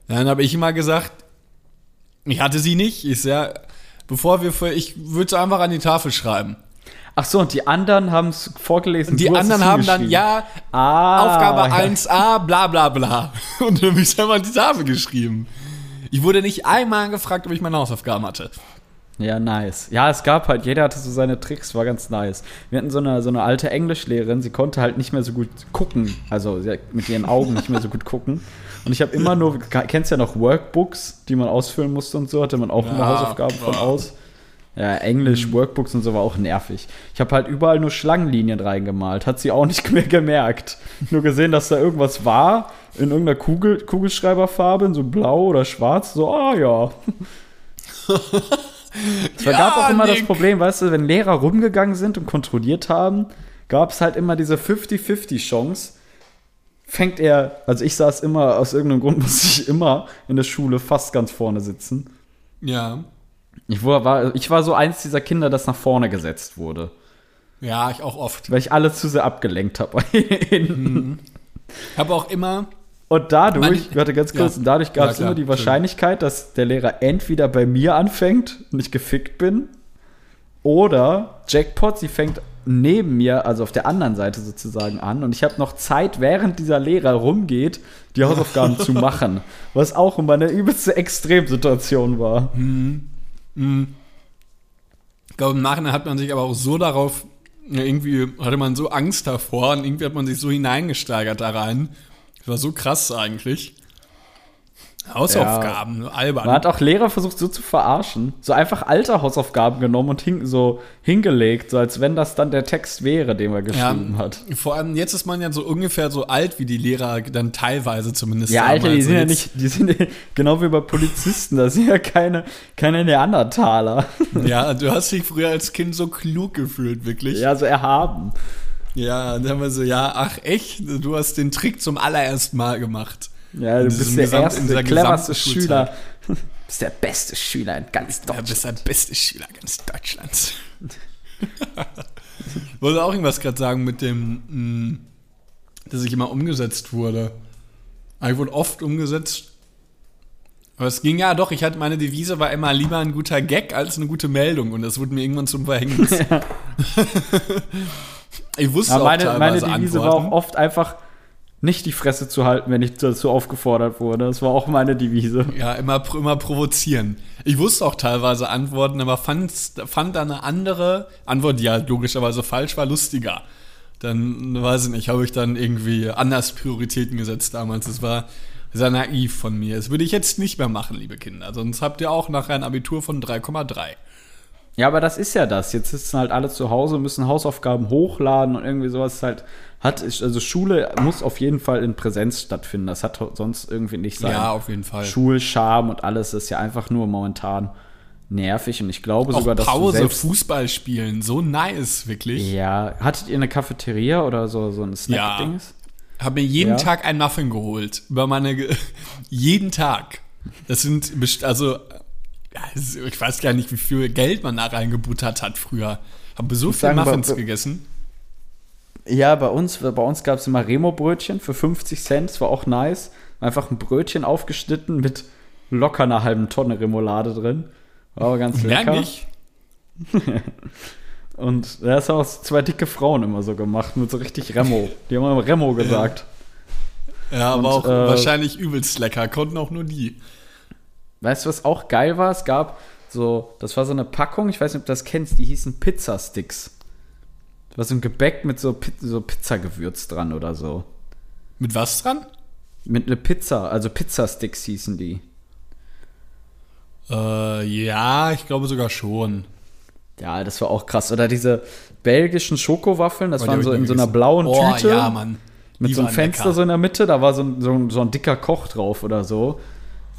Dann habe ich immer gesagt, ich hatte sie nicht, ich ja, bevor wir, für, ich würde es einfach an die Tafel schreiben.
Ach so, und die anderen haben es vorgelesen.
Die
es
anderen haben dann, ja,
ah,
Aufgabe
ja.
1a, bla bla bla. Und dann habe ich einfach an die Tafel geschrieben. Ich wurde nicht einmal gefragt, ob ich meine Hausaufgaben hatte.
Ja, nice. Ja, es gab halt, jeder hatte so seine Tricks, war ganz nice. Wir hatten so eine, so eine alte Englischlehrerin, sie konnte halt nicht mehr so gut gucken, also mit ihren Augen nicht mehr so gut gucken. Und ich habe immer nur, kennst ja noch Workbooks, die man ausfüllen musste und so, hatte man auch immer
Ja,
Hausaufgaben von
ja.
aus. Ja, Englisch, Workbooks und so war auch nervig. Ich habe halt überall nur Schlangenlinien reingemalt, hat sie auch nicht [LAUGHS] mehr gemerkt. Nur gesehen, dass da irgendwas war, in irgendeiner Kugel, Kugelschreiberfarbe, in so blau oder schwarz, so, ah ja. [LAUGHS] Es
Ja,
gab auch immer das
Nick.
Problem, weißt du, wenn Lehrer rumgegangen sind und kontrolliert haben, gab es halt immer diese 50-50-Chance. Fängt er, also ich saß immer, aus irgendeinem Grund [LAUGHS] musste ich immer in der Schule fast ganz vorne sitzen.
Ja.
Ich war, ich war so eins dieser Kinder, das nach vorne gesetzt wurde.
Ja, ich auch oft.
Weil ich alle zu sehr abgelenkt habe. [LAUGHS] hinten.
Habe auch immer,
Und dadurch,
Manch-
warte ganz kurz,
Ja.
und dadurch gab es immer die. Wahrscheinlichkeit, dass der Lehrer entweder bei mir anfängt und ich gefickt bin, oder Jackpot, sie fängt neben mir, also auf der anderen Seite sozusagen an, und ich habe noch Zeit, während dieser Lehrer rumgeht, die Hausaufgaben zu [LAUGHS] machen. Was auch immer eine übelste Extremsituation war.
ich glaube, im Nachhinein hat man sich aber auch so darauf, ja, irgendwie hatte man so Angst davor und irgendwie hat man sich so hineingesteigert da rein. Das war so krass eigentlich. Hausaufgaben, albern.
Man hat auch Lehrer versucht, so zu verarschen. So einfach alte Hausaufgaben genommen und hin, so hingelegt, so als wenn das dann der Text wäre, den er geschrieben hat.
Vor allem jetzt ist man ja so ungefähr so alt wie die Lehrer dann teilweise zumindest.
Ja, Alter, die sind ja nicht, die sind ja- [LAUGHS] genau wie bei Polizisten, das sind ja keine, keine Neandertaler.
Ja, du hast dich früher als Kind so klug gefühlt, wirklich.
Ja, so erhaben.
Ja, und dann haben wir so, ja, ach echt, du hast den Trick zum allerersten Mal gemacht.
Ja, du
In
bist der
Gesamt- in
erste, cleverste Schüler. Du [LAUGHS] bist der beste Schüler in ganz
Du
Deutschland.
bist der beste Schüler ganz Deutschlands. [LAUGHS] Wollte auch irgendwas gerade sagen mit dem, mh, dass ich immer umgesetzt wurde. Aber Ich wurde oft umgesetzt. Aber es ging ja doch, ich hatte meine Devise war immer lieber ein guter Gag als eine gute Meldung und das wurde mir irgendwann zum Verhängnis. [LAUGHS] ich wusste
Aber
auch
meine, meine
teilweise
Devise war
Antworten.
auch oft einfach, nicht die Fresse zu halten, wenn ich dazu aufgefordert wurde. Das war auch meine Devise.
Ja, immer, immer provozieren. Ich wusste auch teilweise Antworten, aber fand, fand da eine andere Antwort, die ja logischerweise falsch war, lustiger. Dann, weiß ich nicht, habe ich dann irgendwie anders Prioritäten gesetzt damals. Das war sehr naiv von mir. Das würde ich jetzt nicht mehr machen, liebe Kinder. Sonst habt ihr auch nachher ein Abitur von 3,3.
Ja, aber das ist ja das. Jetzt sitzen halt alle zu Hause, müssen Hausaufgaben hochladen und irgendwie sowas halt hat. Also Schule muss auf jeden Fall in Präsenz stattfinden. Das hat sonst irgendwie nicht sein.
Ja, auf jeden Fall.
Schulscham und alles ist ja einfach nur momentan nervig und ich glaube
Auch
sogar, dass du
Pause,
selbst
Fußball spielen, so nice, wirklich.
ja, hattet ihr eine Cafeteria oder so so ein Snack-Dings?
Habe mir jeden
Ja.
Tag ein Muffin geholt. Über meine. [LAUGHS] Jeden Tag. Das sind. best- Also. ja, Ich weiß gar nicht, wie viel Geld man da reingebuttert hat früher. Habe so
muss
viel Muffins
bei-
gegessen.
Ja, bei uns, bei uns gab es immer Remo-Brötchen für 50 Cent, das war auch nice. Einfach ein Brötchen aufgeschnitten mit locker einer halben Tonne Remoulade drin. War aber ganz lecker.
nicht. [LAUGHS]
Und das haben auch zwei dicke Frauen immer so gemacht, mit so richtig Remo. Die haben immer Remo [LAUGHS] gesagt.
Ja, aber
Und,
auch
äh,
wahrscheinlich übelst lecker. Konnten auch nur die.
Weißt du, was auch geil war? Es gab so, das war so eine Packung, ich weiß nicht, ob du das kennst, die hießen Pizzasticks. Das war so ein Gebäck mit so, so Pizzagewürz dran oder so.
Mit was dran?
Mit einer Pizza, also Pizzasticks hießen die.
Äh, ja, ich glaube sogar schon.
Ja, das war auch krass. Oder diese belgischen Schokowaffeln, das
Oh,
waren so in so einer blauen
oh,
Tüte.
ja, Mann.
Mit so einem Fenster
lecker.
so in der Mitte, da war so ein, so ein, so ein dicker Koch drauf oder so.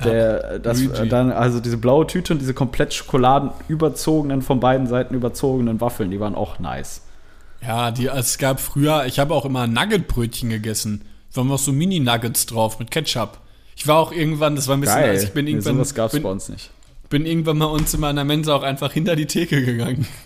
Der, das,
Luigi.
dann, also diese blaue Tüte und diese komplett Schokoladen überzogenen, von beiden Seiten überzogenen Waffeln, die waren auch nice.
Ja, die, es gab früher, ich habe auch immer Nuggetbrötchen gegessen. Da waren noch so Mini-Nuggets drauf mit Ketchup. Ich war auch irgendwann, das war ein bisschen,
Geil.
also ich bin
Nee,
irgendwann,
sowas gab's
bin,
bei uns nicht.
bin irgendwann mal uns immer in der Mensa auch einfach hinter die Theke gegangen. [LAUGHS]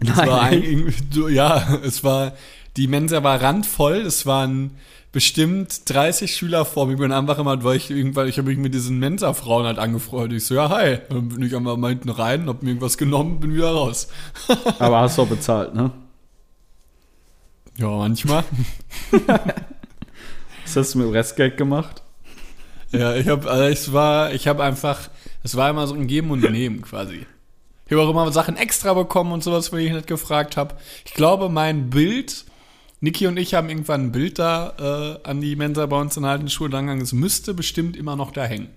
Es war
Nein.
ein, ja, es war, die Mensa war randvoll, es waren bestimmt 30 Schüler vor mir. Ich bin einfach immer, weil ich irgendwann, ich habe mich mit diesen Mensa-Frauen halt angefreundet. Ich so, ja, hi. Dann bin ich einmal mal hinten rein, hab mir irgendwas genommen, bin wieder raus. [LAUGHS]
Aber hast du auch bezahlt, ne?
Ja, manchmal. [LAUGHS]
Was hast du mit dem Restgeld gemacht?
Ja, ich habe, also es war, ich habe einfach, es war immer so ein Geben und Nehmen quasi. Ich habe auch immer Sachen extra bekommen und sowas, wenn ich nicht gefragt habe. Ich glaube, mein Bild, Niki und ich haben irgendwann ein Bild da äh, an die Mensa bei uns in der alten Schule gegangen. Es müsste bestimmt immer noch da hängen.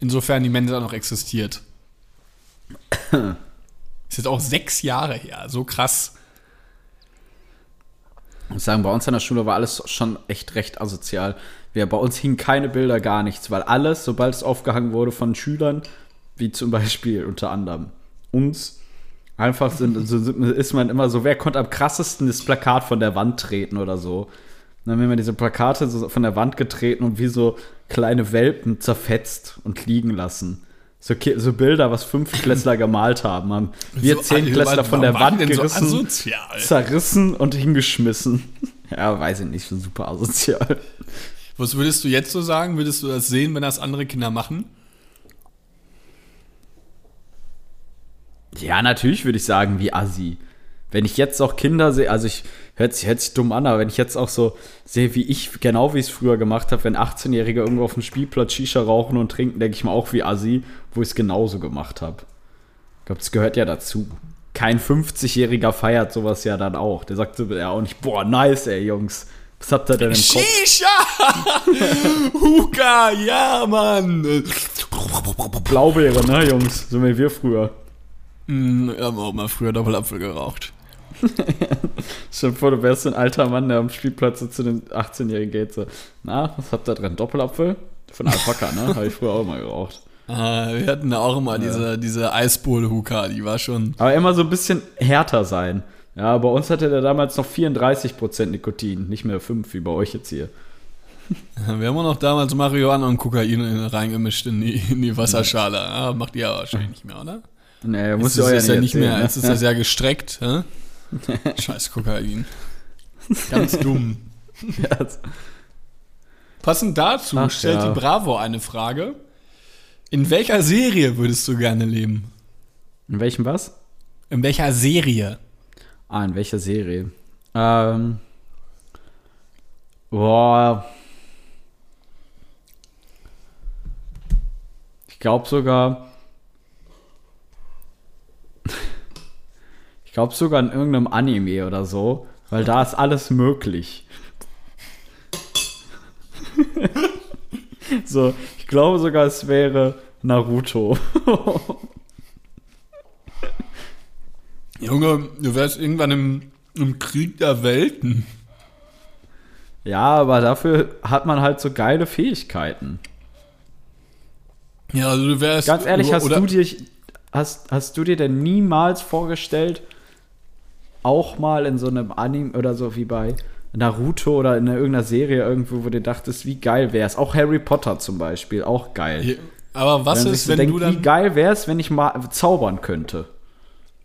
Insofern die Mensa noch existiert. Ist jetzt auch sechs Jahre her, so krass.
Ich muss sagen, bei uns an der Schule war alles schon echt recht asozial. Wir, bei uns hingen keine Bilder, gar nichts, weil alles, sobald es aufgehangen wurde von Schülern, wie zum Beispiel unter anderem uns, einfach sind, so sind- ist man immer so, wer konnte am krassesten das Plakat von der Wand treten oder so. Und dann haben wir diese Plakate so von der Wand getreten und wie so kleine Welpen zerfetzt und liegen lassen. So, so Bilder, was Fünftklässler [LAUGHS] gemalt haben. haben wir
So,
Zehntklässler von der Wand
so
gerissen
asozial?
zerrissen und hingeschmissen. [LAUGHS] Ja, weiß ich nicht, so super asozial.
Was würdest du jetzt so sagen? Würdest du das sehen, wenn das andere Kinder machen?
Ja, natürlich würde ich sagen, wie assi. Wenn ich jetzt auch Kinder sehe, also ich hört sich, hört sich dumm an, aber wenn ich jetzt auch so sehe, wie ich, genau wie ich es früher gemacht habe, wenn 18-Jährige irgendwo auf dem Spielplatz Shisha rauchen und trinken, denke ich mir auch wie assi, wo ich es genauso gemacht habe. Ich glaube, das gehört ja dazu. Kein 50-Jähriger feiert sowas ja dann auch. Der sagt so ja auch nicht, boah, nice, ey, Jungs. Was habt ihr denn im Kopf?
Shisha! [LAUGHS] Huka, ja, Mann!
Blaubeere, ne, Jungs? So wie wir früher.
Hm, Wir haben auch mal früher Doppelapfel geraucht. [LAUGHS]
Stell dir vor, du wärst so ein alter Mann, der am Spielplatz zu den 18-Jährigen geht. So, na, was habt ihr drin? Doppelapfel? Von Alpaka, ne? Habe ich früher auch mal geraucht. [LAUGHS]
Ah, wir hatten da auch immer diese, diese Eisbowl-Huka, die war schon.
Aber immer so ein bisschen härter sein. Ja, bei uns hatte der damals noch 34% Nikotin, nicht mehr 5 wie bei euch jetzt hier.
Wir haben auch noch damals Marihuana und Kokain reingemischt in die, in die Wasserschale. Ah, macht ihr aber wahrscheinlich nicht mehr, oder?
Nee, muss
ist
ich euch
ja nicht mehr,
erzählen,
jetzt ist [LAUGHS] das ja gestreckt, hä? Scheiß Kokain. [LAUGHS] Ganz dumm.
ne? Ja,
Passend dazu
Ach,
stellt
ja.
die Bravo eine Frage. In welcher Serie würdest du gerne leben?
In welchem was?
In welcher Serie?
Ah, in welcher Serie? Ähm. Boah. Ich glaube sogar. Ich glaube sogar in irgendeinem Anime oder so, weil da ist alles möglich. [LAUGHS] so, ich glaube sogar, es wäre Naruto. [LAUGHS]
Junge, du wärst irgendwann im, im Krieg der Welten.
ja, aber dafür hat man halt so geile Fähigkeiten.
Ja, also du wärst.
Ganz ehrlich, hast
oder-
du dir hast, hast du dir denn niemals vorgestellt, auch mal in so einem Anime oder so wie bei Naruto oder in irgendeiner Serie irgendwo, wo du dachtest, wie geil wär's? Auch Harry Potter zum Beispiel, auch geil.
Aber was
Wenn
ist,
so
wenn
denkt,
du dann.
wie geil wär's, wenn ich mal zaubern könnte?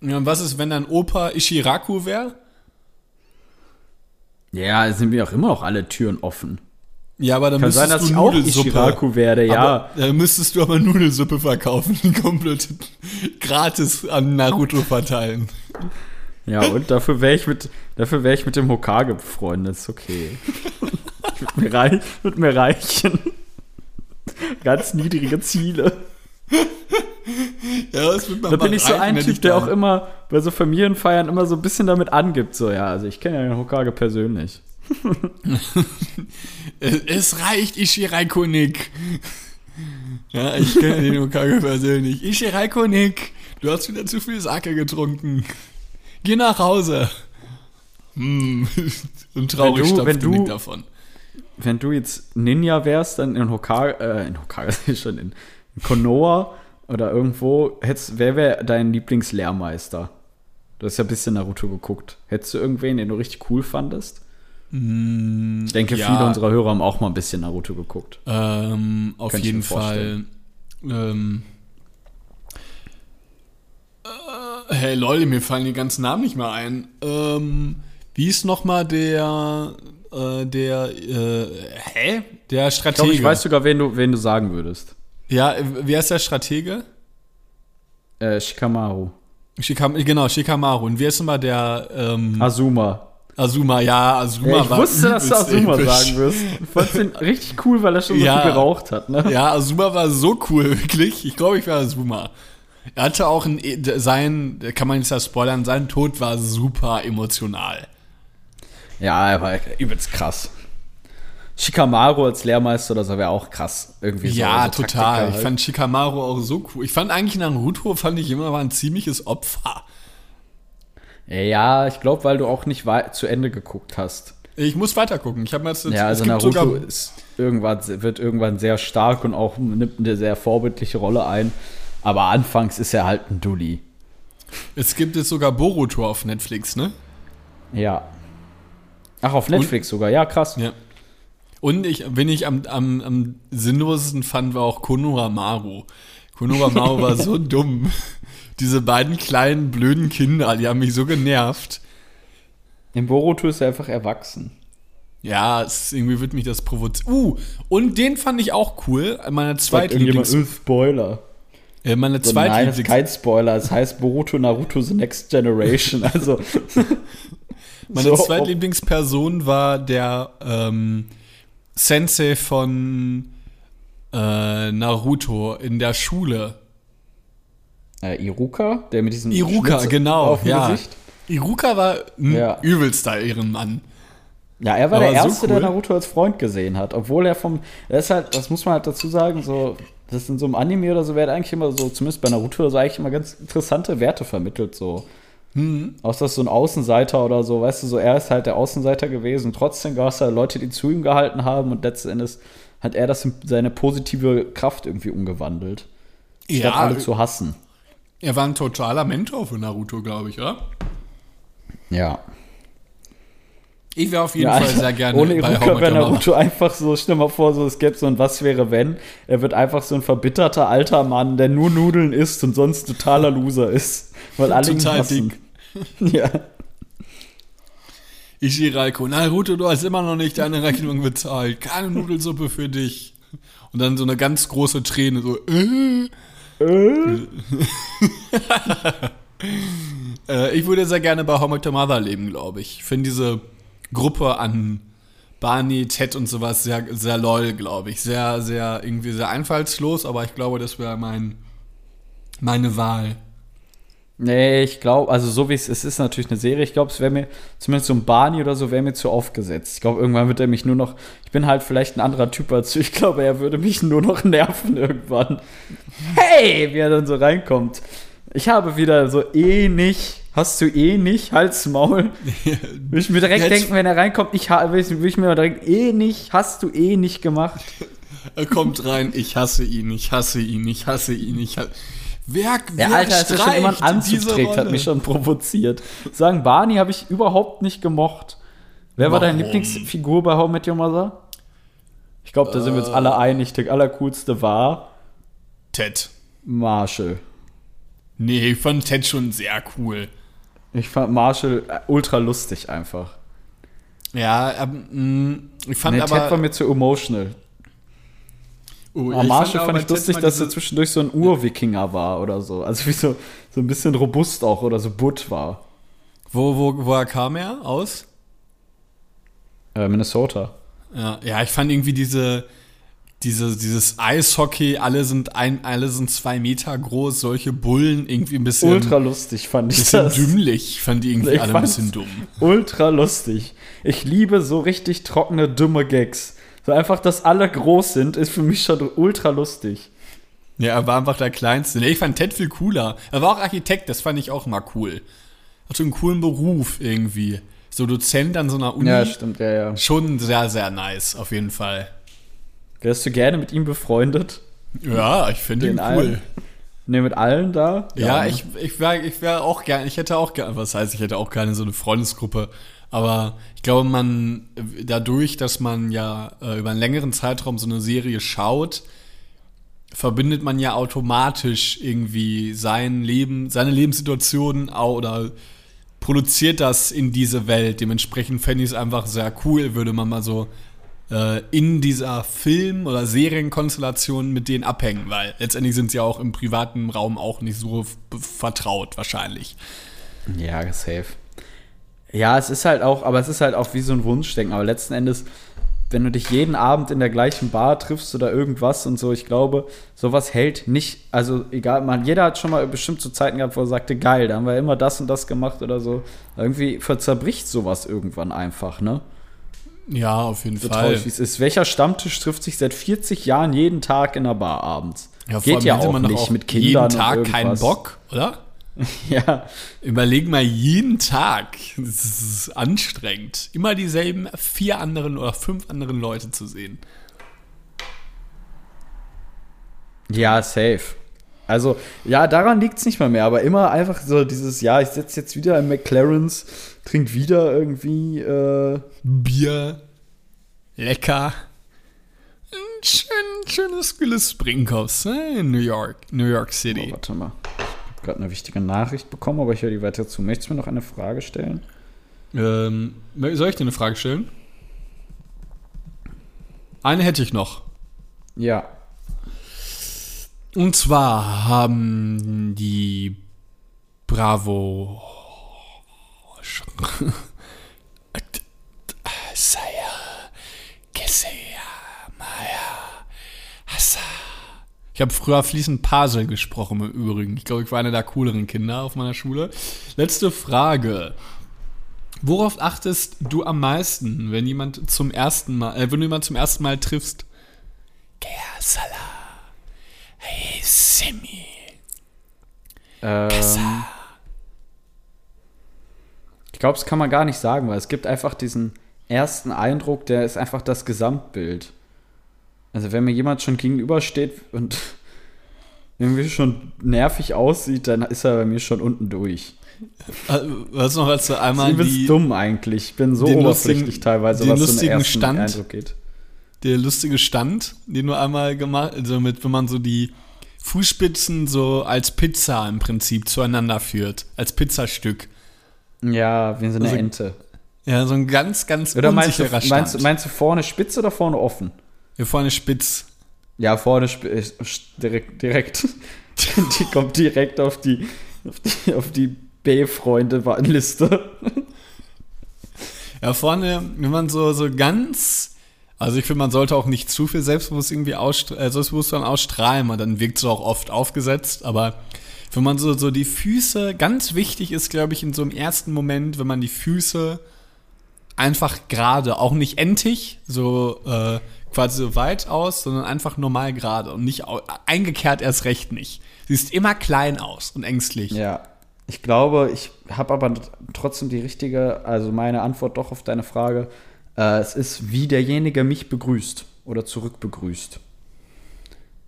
Ja, was ist, wenn dein Opa Ishiraku wäre?
Ja, sind mir auch immer noch alle Türen offen.
Ja, aber dann
Kann
müsstest
sein, dass
du
ich auch
Nudelsuppe.
Ishiraku werde, ja.
Aber dann müsstest du aber Nudelsuppe verkaufen und komplett [LAUGHS] gratis an Naruto verteilen.
Ja, und dafür wäre ich mit dafür wäre ich mit dem Hokage befreundet, ist okay. [LAUGHS] wird, mir reich, wird mir reichen. ganz niedrige Ziele.
Ja, das wird man
Da bin ich so ein Typ, der auch immer bei so Familienfeiern immer so ein bisschen damit angibt. So, ja, also ich kenne ja den Hokage persönlich. [LAUGHS]
Es, es reicht, Ishirai Konik. Ja, ich kenne den Hokage persönlich. Ishirai Konik, du hast wieder zu viel Sake getrunken. Geh nach Hause. Hm. [LAUGHS] Und traurig
Wenn du- wenn du-
davon.
Wenn du jetzt Ninja wärst, dann in Hokage, äh, in Hokage, [LAUGHS] schon, in, Konoha oder irgendwo, hättest, wer wäre dein Lieblingslehrmeister? Du hast ja ein bisschen Naruto geguckt. Hättest du irgendwen, den du richtig cool fandest? ich denke,
ja.
viele unserer Hörer haben auch mal ein bisschen Naruto geguckt.
Ähm, auf jeden Fall.
vorstellen.
Ähm, äh, hey lol, mir fallen die ganzen Namen nicht mehr ein. Ähm, wie ist nochmal der, äh, der, äh, hä? Der
Ich
Stratege.
glaube, ich weiß sogar, wen du, wen du sagen würdest.
ja, äh, wer ist der Stratege?
Äh, Shikamaru.
Shikam genau, Shikamaru. Und wer ist nochmal der, ähm,
Azuma.
Azuma? Ja, Azuma
Ja, ich
war
wusste, dass du Azuma
episch.
sagen wirst. Ich fand den [LAUGHS] richtig cool, weil er schon so
Ja.
viel geraucht hat. Ne?
Ja, Azuma war so cool, [LAUGHS] wirklich. Ich glaube, ich war Azuma. Er hatte auch ein, sein, kann man jetzt ja spoilern, sein Tod war super emotional.
Ja, er war übelst krass. Shikamaru als Lehrmeister oder so wäre auch krass. Irgendwie
ja,
so
total.
Taktiker
Ich
halt.
fand Shikamaru auch so cool. Ich fand eigentlich Naruto, fand ich immer war ein ziemliches Opfer.
Ja, ich glaube, weil du auch nicht zu Ende geguckt hast.
Ich muss weiter gucken. Ich habe mir jetzt,
Ja, also
es gibt
Naruto
sogar,
ist irgendwann, wird irgendwann sehr stark und auch nimmt eine sehr vorbildliche Rolle ein. Aber anfangs ist er halt ein Dulli.
es gibt jetzt sogar Boruto auf Netflix, ne?
Ja. Ach, auf Netflix sogar. Ja, krass.
Ja. Und ich, wenn ich am, am, am sinnlosesten fand, war auch Konohamaru. Konohamaru war so [LAUGHS] dumm. Diese beiden kleinen, blöden Kinder, die haben mich so genervt.
Im Boruto ist er einfach erwachsen.
Ja, es, irgendwie wird mich das provozieren. Uh, und den fand ich auch cool. Meine
Sagt irgendjemand,
Zweitlieblings...
äh, Spoiler.
Meine
So, nein, das ist kein Spoiler. Es heißt Boruto Naruto The Next Generation. [LAUGHS] Also.
Meine
so,
Zweitlieblingsperson war der ähm, Sensei von äh, Naruto in der Schule.
Äh, Iruka, der mit diesem
Iruka,
Schlitz
genau,
auf dem
ja.
Gesicht.
Iruka war ein
Ja.
übelster Ehrenmann.
Ja, er war
Aber
der
so
Erste,
cool.
der Naruto als Freund gesehen hat. Obwohl er vom. Er ist halt, das muss man halt dazu sagen, so. Das in so einem Anime oder so wird eigentlich immer so, zumindest bei Naruto oder so, eigentlich immer ganz interessante Werte vermittelt, so.
Hm.
Außer so ein Außenseiter oder so, weißt du, so er ist halt der Außenseiter gewesen. Trotzdem gab es halt Leute, die zu ihm gehalten haben und letzten Endes hat er das in seine positive Kraft irgendwie umgewandelt. Statt
Ja,
alle zu hassen.
er war ein totaler Mentor für Naruto, glaube ich, oder?
Ja.
Ich wäre auf jeden
Ja,
Fall sehr [LAUGHS] gerne
Ohne
bei
Iruka wäre. Naruto einfach so, stell mal vor, so, es gäbe so ein Was wäre wenn. Er wird einfach so ein verbitterter alter Mann, der nur Nudeln isst und sonst totaler Loser ist. Weil alle ihn
Total
hassen. [LAUGHS] ja.
Ishiraiko, Naruto, du hast immer noch nicht deine Rechnung bezahlt. Keine Nudelsuppe für dich. Und dann so eine ganz große Träne, so, äh. äh, [LAUGHS] ich würde sehr gerne bei How Met Your Mother leben, glaube ich. Ich finde diese Gruppe an Barney, Ted und sowas sehr, sehr lol, glaube ich. Sehr, sehr, irgendwie sehr einfallslos, aber ich glaube, das wäre mein, meine Wahl.
Nee, ich glaube, also so wie es ist, ist natürlich eine Serie. Ich glaube, es wäre mir, zumindest so ein Barney oder so, wäre mir zu aufgesetzt. Ich glaube, irgendwann wird er mich nur noch, ich bin halt vielleicht ein anderer Typ als. Ich glaube, er würde mich nur noch [LAUGHS] nerven irgendwann. Hey, wie er dann so reinkommt. Ich habe wieder so eh nicht, hast du eh nicht, Hals, Maul. [LAUGHS] Will ich mir direkt
Jetzt-
denken, wenn er reinkommt, ich will ich, mir direkt eh nicht, hast du eh nicht gemacht. [LAUGHS]
Er kommt rein, ich hasse ihn, ich hasse ihn, ich hasse ihn, ich hasse Wer, wer
Alter, als er schon immer
streicht
Anzug hat mich schon provoziert. Sagen, Barney habe ich überhaupt nicht gemocht. Wer war deine
Warum?
Lieblingsfigur bei How Met Your Mother? Ich glaube, da sind wir uns alle einig. Der allercoolste war
Ted.
Marshall.
Nee, ich fand Ted schon sehr cool.
Ich fand Marshall äh, ultra lustig einfach.
Ja, ähm, mh, ich fand
Nee,
aber.
Ted war mir zu emotional.
oh,
Aber Marshall
aber
fand ich lustig, dass er zwischendurch so ein Ur-Wikinger war oder so. Also wie so, so ein bisschen robust auch oder so butt war.
Wo, wo, woher kam er aus?
Äh, Minnesota.
Ja, ja, ich fand irgendwie diese, diese, dieses Eishockey, alle sind ein, alle sind zwei Meter groß, solche Bullen, irgendwie ein bisschen,
Ultra lustig fand ich
bisschen
das.
dümmlich, fand die irgendwie
Ich
alle ein bisschen dumm.
Ultra lustig. Ich liebe so richtig trockene, dumme Gags. So einfach, dass alle groß sind, ist für mich schon ultra lustig.
Ja, er war einfach der Kleinste. Nee, ich fand Ted viel cooler. Er war auch Architekt, das fand ich auch immer cool. Hatte einen coolen Beruf irgendwie. So Dozent an so einer Uni.
Ja, stimmt, ja, ja.
Schon sehr, sehr nice, auf jeden Fall.
Wärst du gerne mit ihm befreundet?
Ja, ich finde ihn cool.
allen? Ne, mit allen da?
Ja,
ne?
ich, ich wäre ich wär auch gerne, ich hätte auch gerne, was heißt, ich hätte auch gerne so eine Freundesgruppe. Aber ich glaube, man, dadurch, dass man ja äh, über einen längeren Zeitraum so eine Serie schaut, verbindet man ja automatisch irgendwie sein Leben, seine Lebenssituation oder produziert das in diese Welt. Dementsprechend fände ich es einfach sehr cool, würde man mal so in dieser Film- oder Serienkonstellation mit denen abhängen, weil letztendlich sind sie ja auch im privaten Raum auch nicht so vertraut, wahrscheinlich.
Ja, safe. Ja, es ist halt auch, aber es ist halt auch wie so ein Wunschdenken. Aber letzten Endes, wenn du dich jeden Abend in der gleichen Bar triffst oder irgendwas und so, ich glaube, sowas hält nicht, also egal, man, jeder hat schon mal bestimmt so Zeiten gehabt, wo er sagte, geil, da haben wir immer das und das gemacht oder so. Irgendwie zerbricht sowas irgendwann einfach, ne?
Ja, auf jeden
So
Fall.
traurig wie es ist. Welcher Stammtisch trifft sich seit 40 Jahren jeden Tag in der Bar abends?
Ja,
Geht ja auch nicht
auch
mit Kindern
jeden Tag keinen. Bock, oder? [LAUGHS]
Ja,
Überleg mal jeden Tag. Das ist anstrengend. Immer dieselben vier anderen oder fünf anderen Leute zu sehen.
Ja, safe. Also, ja, daran liegt es nicht mal mehr, aber immer einfach so dieses, ja, ich sitze jetzt wieder im McLarens, trink wieder irgendwie, äh,
Bier, lecker. Ein schön, schönes kühles Springkopf ne? in New York, New York
oh,
City.
warte mal. Ich habe gerade eine wichtige Nachricht bekommen, aber ich höre die weiter zu. Möchtest du mir noch eine Frage stellen?
Ähm, soll ich dir eine Frage stellen? Eine hätte ich noch.
Ja.
Und zwar haben die Bravo Saya Kesea Maya Hassa. Ich habe früher fließend Pasel gesprochen im Übrigen. Ich glaube, ich war einer der cooleren Kinder auf meiner Schule. Letzte Frage. Worauf achtest du am meisten, wenn jemand zum ersten Mal, äh, wenn du jemanden zum ersten Mal triffst? Kersala. Hey, Simi.
Ähm, ich glaube, das kann man gar nicht sagen, weil es gibt einfach diesen ersten Eindruck, der ist einfach das Gesamtbild. Also wenn mir jemand schon gegenübersteht und [LAUGHS] irgendwie schon nervig aussieht, dann ist er bei mir schon unten durch.
Äh, Was noch, als du einmal
Ich bin
die,
dumm eigentlich. Ich bin so oberflächlich
lustigen-
teilweise, was so
lustigen
ersten
Stand-
Eindruck geht.
der lustige Stand, den du einmal gemacht, also mit, wenn man so die Fußspitzen so als Pizza im Prinzip zueinander führt, als Pizzastück.
Ja, wie so eine
Also-
Ente.
Ja, so ein ganz, ganz
Oder meinst du,
Stand.
meinst, du- meinst du vorne spitz oder vorne offen?
Hier vorne spitz.
Ja, vorne sp äh, direkt. direkt. [LAUGHS] die kommt direkt auf die, auf die, auf die B-Freunde-Liste.
Ja, vorne, wenn man so, so ganz, also ich finde, man sollte auch nicht zu viel Selbstbewusst irgendwie ausstrahlen, äh, Selbstbewusstsein ausstrahlen, weil dann wirkt es auch oft aufgesetzt, aber wenn man so, so die Füße, ganz wichtig ist, glaube ich, in so einem ersten Moment, wenn man die Füße einfach gerade, auch nicht entig, so äh, quasi so weit aus, sondern einfach normal gerade und nicht eingekehrt erst recht nicht. Siehst immer klein aus und ängstlich.
Ja. Ich glaube, ich habe aber trotzdem die richtige, also meine Antwort doch auf deine Frage. Äh, es ist, wie derjenige mich begrüßt oder zurückbegrüßt.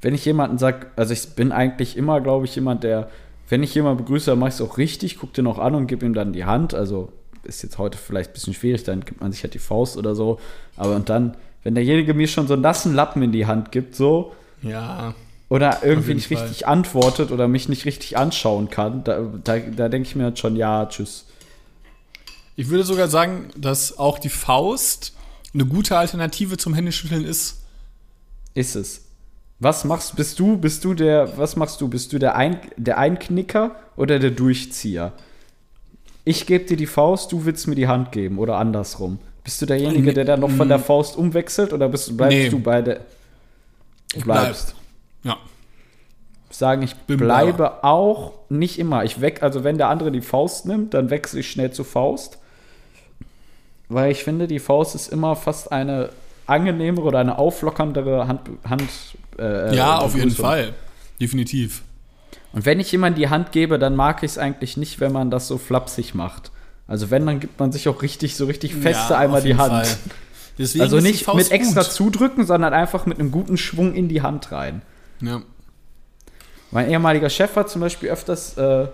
Wenn ich jemanden sage, also ich bin eigentlich immer, glaube ich, jemand, der, wenn ich jemanden begrüße, dann mache ich es auch richtig, gucke den auch an und gebe ihm dann die Hand. Also ist jetzt heute vielleicht ein bisschen schwierig, dann gibt man sich halt die Faust oder so. Aber und dann, wenn derjenige mir schon so einen nassen Lappen in die Hand gibt, so,
Ja.
oder irgendwie nicht
Fall.
richtig antwortet oder mich nicht richtig anschauen kann, da, da, da denke ich mir halt schon, ja, tschüss.
Ich würde sogar sagen, dass auch die Faust eine gute Alternative zum Händeschütteln ist.
Ist es. Was machst bist du, bist du der, was machst du? Bist du der, Ein, der Einknicker oder der Durchzieher? Ich gebe dir die Faust, du willst mir die Hand geben oder andersrum. Bist du derjenige, der dann noch von der Faust umwechselt oder bist, bleibst
Nee.
du bei der. bleibst.
Ja.
sagen, ich
Bin
bleibe auch nicht immer. Ich weg, also wenn der andere die Faust nimmt, dann wechsle ich schnell zu Faust. Weil ich finde, die Faust ist immer fast eine angenehmere oder eine auflockerndere Hand. Hand äh,
Ja, auf jeden. Fall. Definitiv.
Und wenn ich jemand die Hand gebe, dann mag ich es eigentlich nicht, wenn man das so flapsig macht. Also wenn, dann gibt man sich auch richtig, so richtig feste
Ja,
einmal die Hand. Also nicht mit extra
gut.
zudrücken, sondern einfach mit einem guten Schwung in die Hand rein.
Ja.
Mein ehemaliger Chef hat zum Beispiel öfters äh,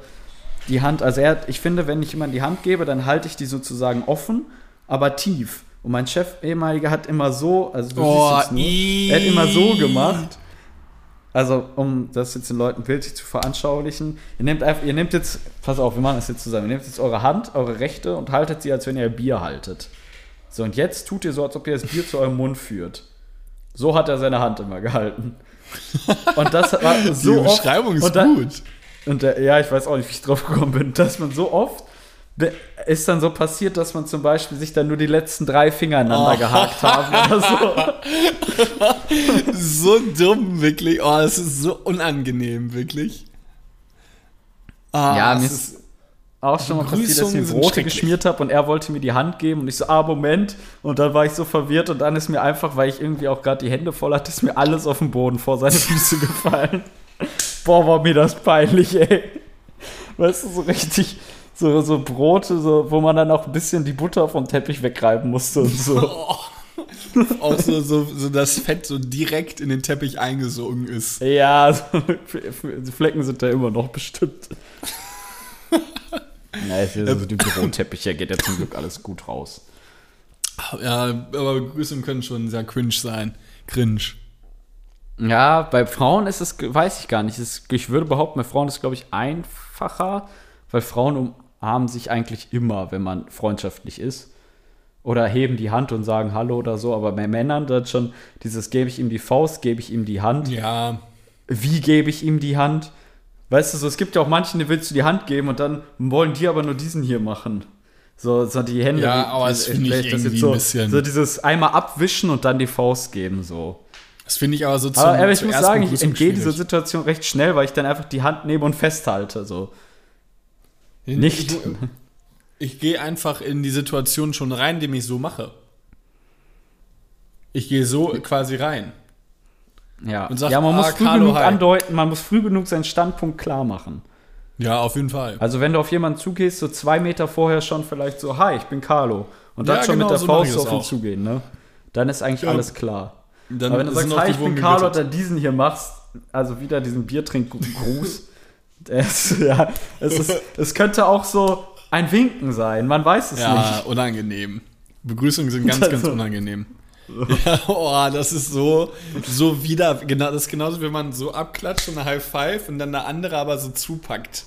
die Hand, also er hat, ich finde, wenn ich jemand die Hand gebe, dann halte ich die sozusagen offen, aber tief. Und mein Chef ehemaliger hat immer so, also du
Oh,
siehst nur, er hat immer so gemacht. Also, um das jetzt den Leuten bildlich zu veranschaulichen, ihr nehmt einfach, ihr nehmt jetzt, pass auf, wir machen das jetzt zusammen, ihr nehmt jetzt eure Hand, eure rechte und haltet sie, als wenn ihr Bier haltet. So, und jetzt tut ihr so, als ob ihr das Bier zu eurem Mund führt. So hat er seine Hand immer gehalten. Und das war [LAUGHS] so
die
oft.
Beschreibung ist
und dann,
gut.
Und der, ja, ich weiß auch nicht, wie ich drauf gekommen bin, dass man so oft ist dann so passiert, dass man zum Beispiel sich dann nur die letzten drei Finger aneinander
Oh.
gehakt haben oder so. [LAUGHS]
So dumm, wirklich. Oh, es ist so unangenehm, wirklich. Ah,
Ja,
es
mir
ist,
ist auch schon mal passiert, dass ich mir Brote geschmiert habe und er wollte mir die Hand geben und ich so, ah, Moment. Und dann war ich so verwirrt und dann ist mir einfach, weil ich irgendwie auch gerade die Hände voll hatte, ist mir alles auf den Boden vor seine Füße gefallen. Boah, war mir das peinlich, ey. Weißt du, so richtig, so, so Brote, so, wo man dann auch ein bisschen die Butter vom Teppich wegreiben musste und so. [LAUGHS]
auch so, so, so das Fett so direkt in den Teppich eingesogen ist.
Ja, so, die [LAUGHS] Flecken sind da immer noch bestimmt. [LAUGHS] Ja, also die Büroteppiche geht ja zum Glück alles gut raus.
Ja, aber Begrüßungen können schon sehr cringe sein. Cringe.
Ja, bei Frauen ist es, weiß ich gar nicht. Ist, ich würde behaupten, bei Frauen ist es, glaube ich, einfacher, weil Frauen umarmen sich eigentlich immer, wenn man freundschaftlich ist. Oder heben die Hand und sagen Hallo oder so. Aber bei Männern dann schon dieses, gebe ich ihm die Faust, gebe ich ihm die Hand.
Ja,
Wie gebe ich ihm die Hand? Weißt du, so, es gibt ja auch manchen, die willst du die Hand geben und dann wollen die aber nur diesen hier machen. So, so die Hände.
Ja, aber das finde ich
das
irgendwie
so,
ein bisschen-
So dieses einmal abwischen und dann die Faust geben, so.
das finde ich aber so zum
Aber, aber ich muss sagen, ich entgehe dieser. Situation recht schnell, weil ich dann einfach die Hand nehme und festhalte. So. Nicht.
Ich, ich gehe einfach in die Situation schon rein, indem ich so mache. Ich gehe so quasi rein.
Ja,
Und sagt,
ja man muss
ah,
früh
Carlo,
genug
hi.
andeuten, man muss früh genug seinen Standpunkt klar machen.
Ja, auf jeden Fall.
Also wenn du auf jemanden zugehst, so zwei Meter vorher schon vielleicht so, hi, ich bin Carlo. Und dann
Ja,
schon
genau,
mit der
so
Faust auf ihn zugehen, ne? Dann ist eigentlich
Ja.
alles klar.
Dann
Aber wenn du sagst, hi, ich bin Carlo,
gegürtet.
dann diesen hier machst, also wieder diesen Biertrinkgruß, [LAUGHS] ist, [LAUGHS] ja, es, ist, es könnte auch so ein Winken sein, man weiß es
Ja,
nicht.
unangenehm. Begrüßungen sind ganz, ganz [LAUGHS] unangenehm. Ja, oh, das ist so, so wieder, genau, das ist genauso, wenn man so abklatscht und eine High Five und dann der andere aber so zupackt.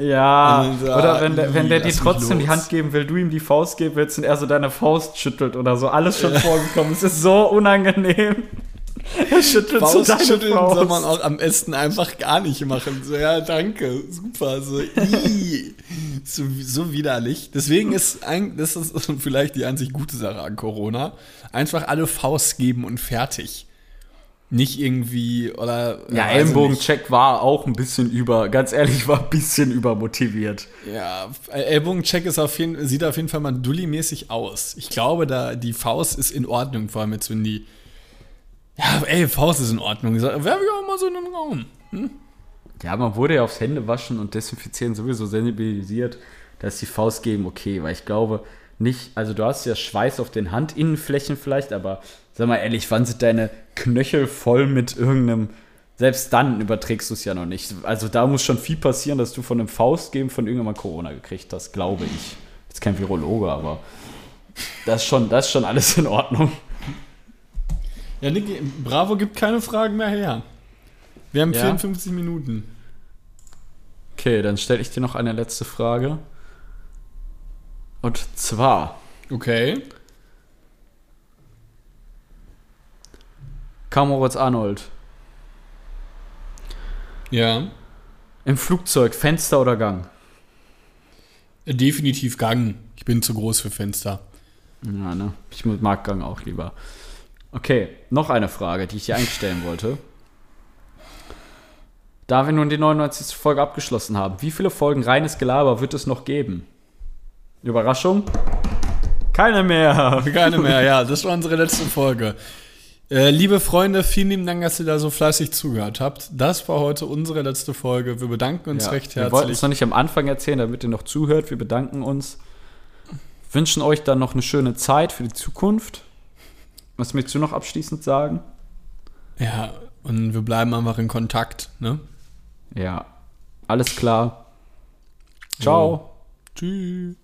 Ja,
äh,
oder wenn der, wenn der dir trotzdem die. Hand geben will, du ihm die Faust geben willst und er so deine Faust schüttelt oder so, alles schon vorgekommen. Es ist so unangenehm. [LAUGHS] Er schüttelt so deine
Faustschütteln
Faust.
soll man auch am besten einfach gar nicht machen. So, ja, danke, super, so, ii, so, so widerlich. Deswegen ist eigentlich, das ist [LAUGHS] vielleicht die sich gute Sache an Corona, einfach alle Faust geben und fertig. Nicht irgendwie, oder.
Ja, Ellenbogencheck war auch ein bisschen über, ganz ehrlich, war ein bisschen übermotiviert.
Ja, Ellbogencheck ist auf jeden, sieht auf jeden Fall mal dulli-mäßig aus. Ich glaube, da die Faust ist in Ordnung, vor allem jetzt, wenn die. Ja, ey, Faust ist in Ordnung. Werfe ich auch mal so in den Raum.
Ja, man wurde ja aufs Händewaschen und Desinfizieren sowieso sensibilisiert, dass die Faust geben okay, weil ich glaube nicht, also du hast ja Schweiß auf den Handinnenflächen vielleicht, aber sag mal ehrlich, wann sind deine Knöchel voll mit irgendeinem, selbst dann überträgst du es ja noch nicht. Also da muss schon viel passieren, dass du von einem Faustgeben von irgendjemand Corona gekriegt hast, glaube ich. Jetzt kein Virologe, aber das ist schon, das ist schon alles in Ordnung.
Ja, Niki, Bravo gibt keine Fragen mehr her. Wir haben
Ja.
54 Minuten.
Okay, dann stelle ich dir noch eine letzte Frage. Und zwar,
Okay.
Kamoritz Arnold.
Ja.
Im Flugzeug, Fenster oder Gang?
Definitiv Gang. Ich bin zu groß für Fenster.
Ja, ne? Ich mag Gang auch lieber. Okay, noch eine Frage, die ich dir eigentlich stellen wollte. Da wir nun die 99. Folge abgeschlossen haben, wie viele Folgen reines Gelaber wird es noch geben? Überraschung? Keine mehr. [LAUGHS]
Keine mehr, ja. Das war unsere letzte Folge. Äh, liebe Freunde, vielen lieben Dank, dass ihr da so fleißig zugehört habt. Das war heute unsere letzte Folge. Wir bedanken uns
Ja,
recht
wir wollten es
herzlich.
noch nicht am Anfang erzählen, damit ihr noch zuhört. Wir bedanken uns. Wünschen euch dann noch eine schöne Zeit für die Zukunft. Was möchtest du noch abschließend sagen?
Ja, und wir bleiben einfach in Kontakt. Ne?
Ja, alles klar. Ciao.
Tschüss.